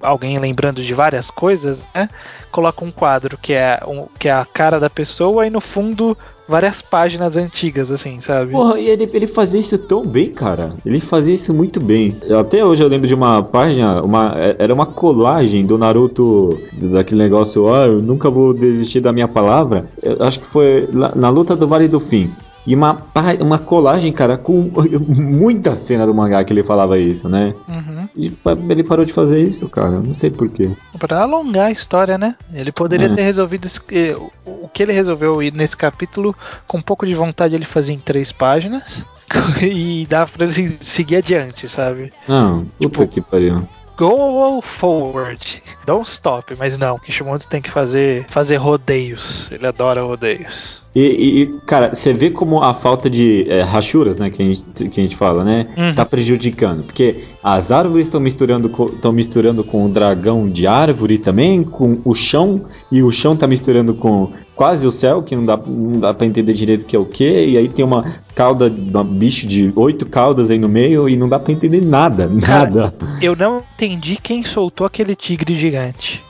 alguém lembrando de várias coisas, né? Coloca um quadro que é, um, que é a cara da pessoa e no fundo várias páginas antigas, assim, sabe? Porra, e ele, ele fazia isso tão bem, cara. Ele fazia isso muito bem. Até hoje eu lembro de uma página, uma, é- era uma colagem do Naruto, daquele negócio, ah, eu nunca vou desistir da minha palavra. Eu acho que foi na luta do Vale do Fim. E uma, uma colagem, cara, com muita cena do mangá que ele falava isso, né? Uhum. E ele parou de fazer isso, cara. Não sei porquê. Pra alongar a história, né? Ele poderia É. ter resolvido eh, o- que ele resolveu ir nesse capítulo com um pouco de vontade ele fazia em três páginas e dava pra ele seguir adiante, sabe? Não, puta Tipo- que pariu. Go forward, don't stop, mas não, Kishimoto tem que fazer fazer rodeios. Ele adora rodeios. E, e- cara, você vê como a falta de é, rachuras, né, que a gente, que a gente fala, né, Uhum. tá prejudicando. Porque as árvores estão misturando, co- tão misturando com o dragão de árvore também, com o chão, e o chão tá misturando com quase o céu, que não dá, não dá pra entender direito o que é o que, e aí tem uma cauda, um bicho de oito caudas aí no meio, e não dá pra entender nada, Cara, nada. Eu não entendi quem soltou aquele tigre gigante.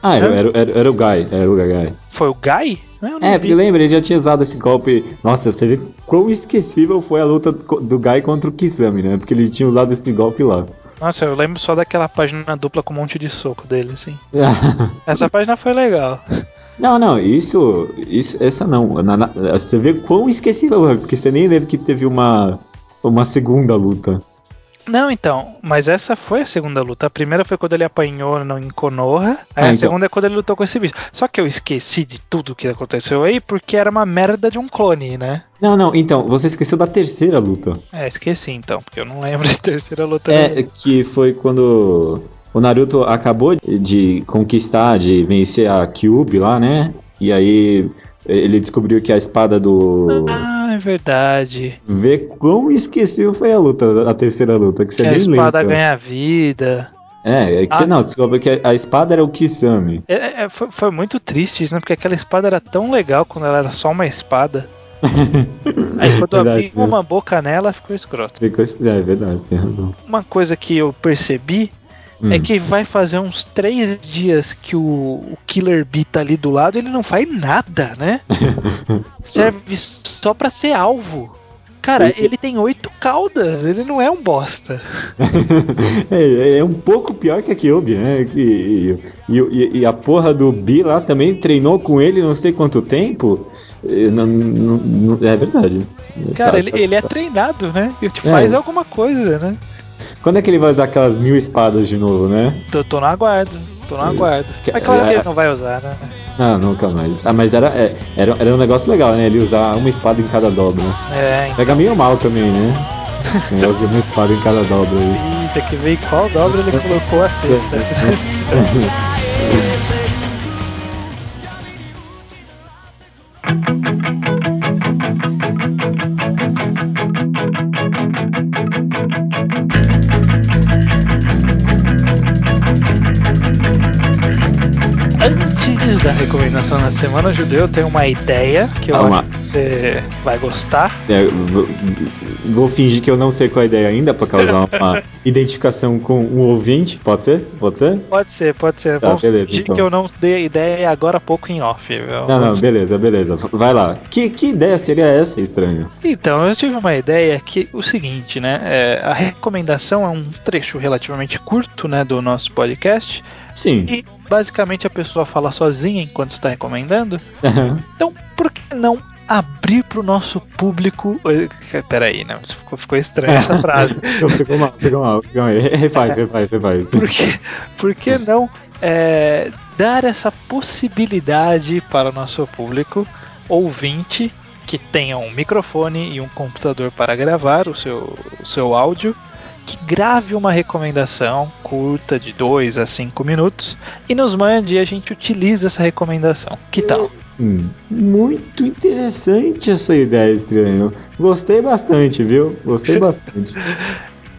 Ah, era, era, era, era o Guy, era o Guy. Foi o Guy? É, vi. porque lembra, ele já tinha usado esse golpe. Nossa, você vê quão esquecível foi a luta do Guy contra o Kisame, né? Porque ele tinha usado esse golpe lá. Nossa, eu lembro só daquela página dupla com um monte de soco dele, assim. Essa página foi legal. não, não, isso. isso essa não. Na- na- você vê quão esquecível porque você nem lembra que teve uma. Uma segunda luta. Não, então, mas essa foi a segunda luta. A primeira foi quando ele apanhou no, em Konoha. Aí Ah, a então. segunda é quando ele lutou com esse bicho. Só que eu esqueci de tudo que aconteceu aí porque era uma merda de um clone, né? Não, não, então, você esqueceu da terceira luta. É, esqueci então, porque eu não lembro de terceira luta. É, que foi quando o Naruto acabou de conquistar, de vencer a Kyuubi lá, né? E aí ele descobriu que a espada do. Ah, é verdade. Vê quão esquecível foi a luta, a terceira luta, que você que a nem espada lembra. ganha vida. É, é que você Ah. não, descobre que a, a espada era o Kisame. É, é, foi, foi muito triste isso, né? Porque aquela espada era tão legal quando ela era só uma espada. Aí quando eu Verdade, abri uma boca nela, ficou escroto. Ficou, é verdade, tem razão. Uma coisa que eu percebi Hum. é que vai fazer uns três dias que o, o Killer Bee tá ali do lado ele não faz nada, né? Serve só pra ser alvo. Cara, ele tem oito caudas, ele não é um bosta. é, é um pouco pior que a Kyuubi, né? Que, e, e- e a porra do Bi lá também treinou com ele não sei quanto tempo. E não- não- não- é verdade. Cara, Tá, ele, tá, ele é tá. treinado, né? Ele te É. faz alguma coisa, né? Quando é que ele vai usar aquelas mil espadas de novo, né? Tô, tô no aguardo, tô no aguardo. Que- Mas claro que é- ele não vai usar, né? Ah, nunca mais. Ah, mas era, é, era, era um negócio legal, né? Ele usar uma espada em cada dobra. É, então. Pega meio mal também, né? O negócio de uma espada em cada dobra aí. Eita, que ver qual dobra ele colocou a sexta. da recomendação da semana judeu, eu tenho uma ideia que eu Calma. acho que você vai gostar. É, vou, vou fingir que eu não sei qual é a ideia ainda pra causar uma identificação com o ouvinte. Pode ser? Pode ser? Pode ser, pode ser. Tá, Vamos beleza, fingir então. que eu não dei ideia agora há pouco em off. viu? Não, não, beleza, beleza. Vai lá. Que, que ideia seria essa, estranho? Então, eu tive uma ideia que o seguinte, né? é, a recomendação é um trecho relativamente curto, né, do nosso podcast. Sim. E basicamente a pessoa fala sozinha enquanto está recomendando. Então, por que não abrir para o nosso público? Peraí, né? isso Ficou, ficou estranha essa frase. Ficou mal, ficou mal. Ficou mal. Refaz, refaz, refaz. Por que, por que não é, dar essa possibilidade para o nosso público ouvinte que tenha um microfone e um computador para gravar o seu, o seu áudio, que grave uma recomendação curta de 2 a 5 minutos e nos mande e a gente utiliza essa recomendação. Que tal? Hum, muito interessante a sua ideia, estranho. Gostei bastante, viu? Gostei bastante.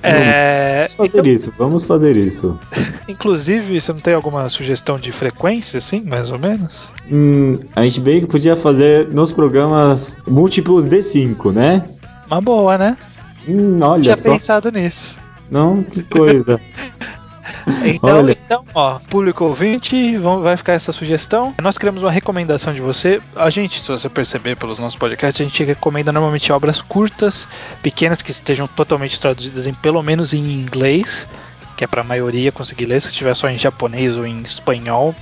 É, Vamos fazer então, isso, vamos fazer isso. inclusive, você não tem alguma sugestão de frequência, assim, mais ou menos? Hum, a gente bem que podia fazer nos programas múltiplos de 5, né? Uma boa, né? Hum, olha Tinha só. pensado nisso. Não, que coisa. Então, Olha. então, ó, público ouvinte, vai ficar essa sugestão. Nós queremos uma recomendação de você. A gente, se você perceber pelos nossos podcasts, a gente recomenda normalmente obras curtas, pequenas, que estejam totalmente traduzidas em pelo menos em inglês, que é pra maioria conseguir ler. Se estiver só em japonês ou em espanhol.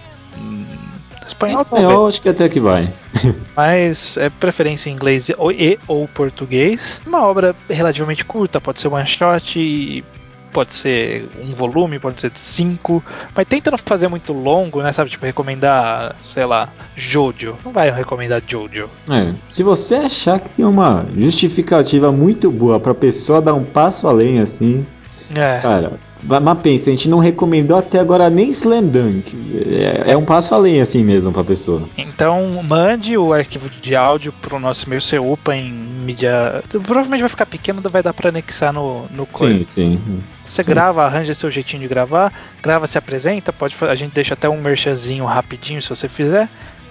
Espanhol, Espanhol, acho que até que vai. mas é preferência em inglês ou, e ou português. Uma obra relativamente curta, pode ser one shot, pode ser um volume, pode ser cinco, mas tenta não fazer muito longo, né? Sabe, tipo, recomendar, sei lá, Jojo. Não vai recomendar Jojo. É, se você achar que tem uma justificativa muito boa pra pessoa dar um passo além assim, É. cara, ma- mas pensa, a gente não recomendou até agora nem Slam Dunk. É, é um passo além assim mesmo pra pessoa. Então mande o arquivo de áudio pro nosso e-mail ser upa em mídia. Provavelmente vai ficar pequeno, vai dar pra anexar no, no coisa. Sim, sim. Você Sim. grava, arranja seu jeitinho de gravar, grava, se apresenta, pode a gente deixa até um merchanzinho rapidinho se você fizer.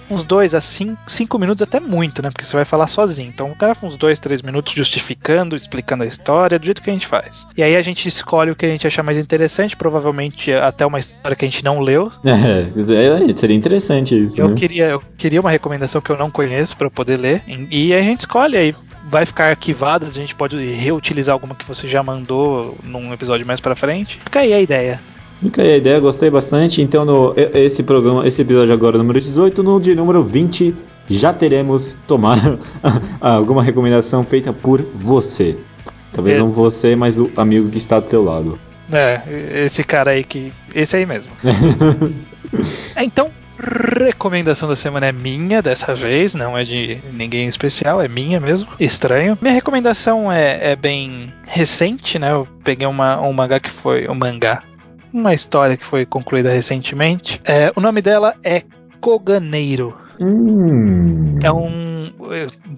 Uns dois a cinco, cinco minutos até muito, né? Porque você vai falar sozinho. Então grava uns dois, três minutos justificando, explicando a história, do jeito que a gente faz. E aí a gente escolhe o que a gente achar mais interessante, provavelmente até uma história que a gente não leu. É, é, seria interessante isso. Eu né? queria, eu queria uma recomendação que eu não conheço pra eu poder ler. E a gente escolhe aí. Vai ficar arquivado, a gente pode reutilizar alguma que você já mandou num episódio mais pra frente. Fica aí a ideia. Fica aí a ideia, gostei bastante. Então, no, esse programa, esse episódio agora, número 18, no de número 20, já teremos tomar alguma recomendação feita por você. Talvez não Beleza. você, mas o amigo que está do seu lado. É, esse cara aí que. Esse aí mesmo. É, Então, recomendação da semana é minha dessa vez, não é de ninguém especial, é minha mesmo. Estranho. Minha recomendação é, é bem recente, né? Eu peguei uma, um mangá que foi. Um mangá. Uma história que foi concluída recentemente. É, o nome dela é Koganeiro. Hum. É um.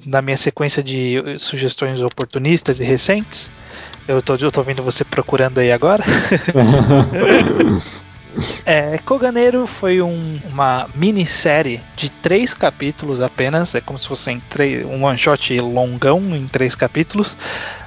Na minha sequência de sugestões oportunistas e recentes. Eu tô, eu tô vendo você procurando aí agora. É, Koganeiro foi um- uma minissérie de três capítulos apenas, é como se fosse um one shot longão em três capítulos,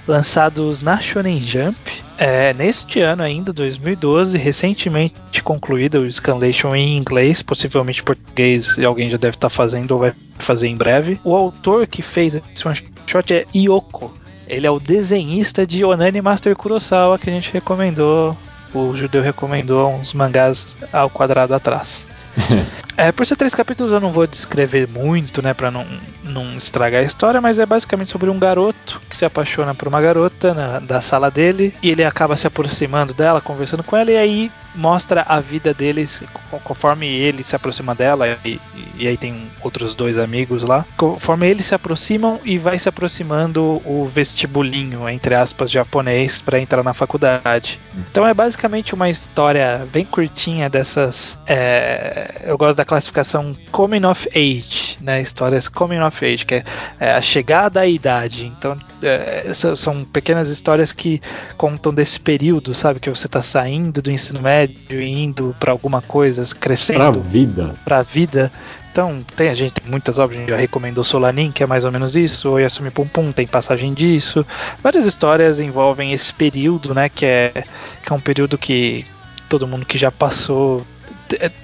lançados na Shonen Jump. É, neste ano ainda, 2012, recentemente concluída o Scanlation em inglês, possivelmente português, e alguém já deve estar fazendo ou vai fazer em breve. O autor que fez esse one shot é Yoko. Ele é o desenhista de Onani Master Kurosawa que a gente recomendou o judeu recomendou uns mangás ao quadrado atrás. É, por ser três capítulos eu não vou descrever muito, né, pra não, não estragar a história, mas é basicamente sobre um garoto que se apaixona por uma garota na, da sala dele e ele acaba se aproximando dela, conversando com ela e aí mostra a vida deles co- conforme ele se aproxima dela e, e aí tem outros dois amigos lá. Conforme eles se aproximam e vai se aproximando o vestibulinho, entre aspas, japonês para entrar na faculdade. Então é basicamente uma história bem curtinha dessas. é, eu gosto da classificação Coming of Age, né? Histórias Coming of Age, que é, é a chegada à idade. Então é, são, pequenas histórias que contam desse período, sabe? Que você tá saindo do ensino médio e indo para alguma coisa, pra crescendo vida. pra vida. Então, tem, a gente tem muitas obras, a gente já recomendou Solanin, que é mais ou menos isso, o Yasumi Pum Pum tem passagem disso. Várias histórias envolvem esse período, né, que é, que é um período que todo mundo que já passou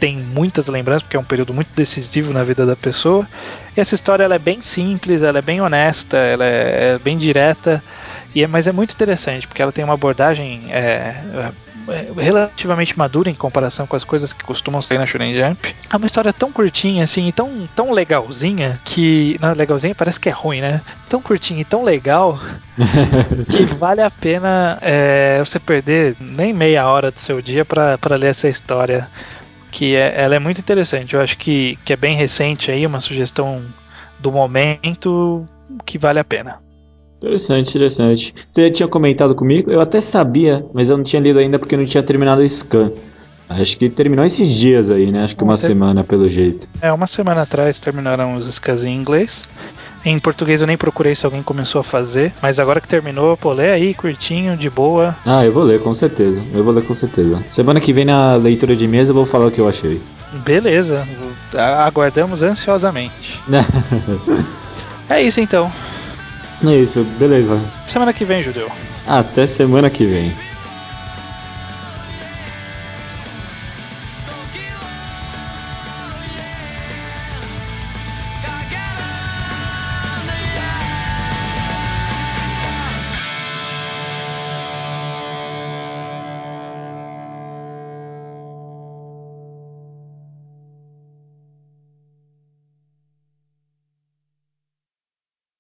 tem muitas lembranças, porque é um período muito decisivo na vida da pessoa. E essa história ela é bem simples, ela é bem honesta, ela é, é bem direta, e é, mas é muito interessante, porque ela tem uma abordagem é, é, relativamente madura em comparação com as coisas que costumam sair na Shonen Jump. É uma história tão curtinha, assim, e tão, tão legalzinha, que... Não, legalzinha parece que é ruim, né? Tão curtinha e tão legal, que vale a pena é, você perder nem meia hora do seu dia pra ler essa história. Que é, ela é muito interessante. Eu acho que, que é bem recente aí, uma sugestão do momento que vale a pena. Interessante, interessante. Você tinha comentado comigo? Eu até sabia, mas eu não tinha lido ainda porque não tinha terminado o scan. Acho que terminou esses dias aí, né? Acho que uma Não, ter- semana pelo jeito. É, uma semana atrás terminaram os scans em inglês. Em português eu nem procurei se alguém começou a fazer, mas agora que terminou, pô, lê aí, curtinho, de boa. Ah, eu vou ler, com certeza. Eu vou ler com certeza. Semana que vem na leitura de mesa eu vou falar o que eu achei. Beleza, aguardamos ansiosamente. É isso então. É isso, beleza. Semana que vem, Judeu. Até semana que vem.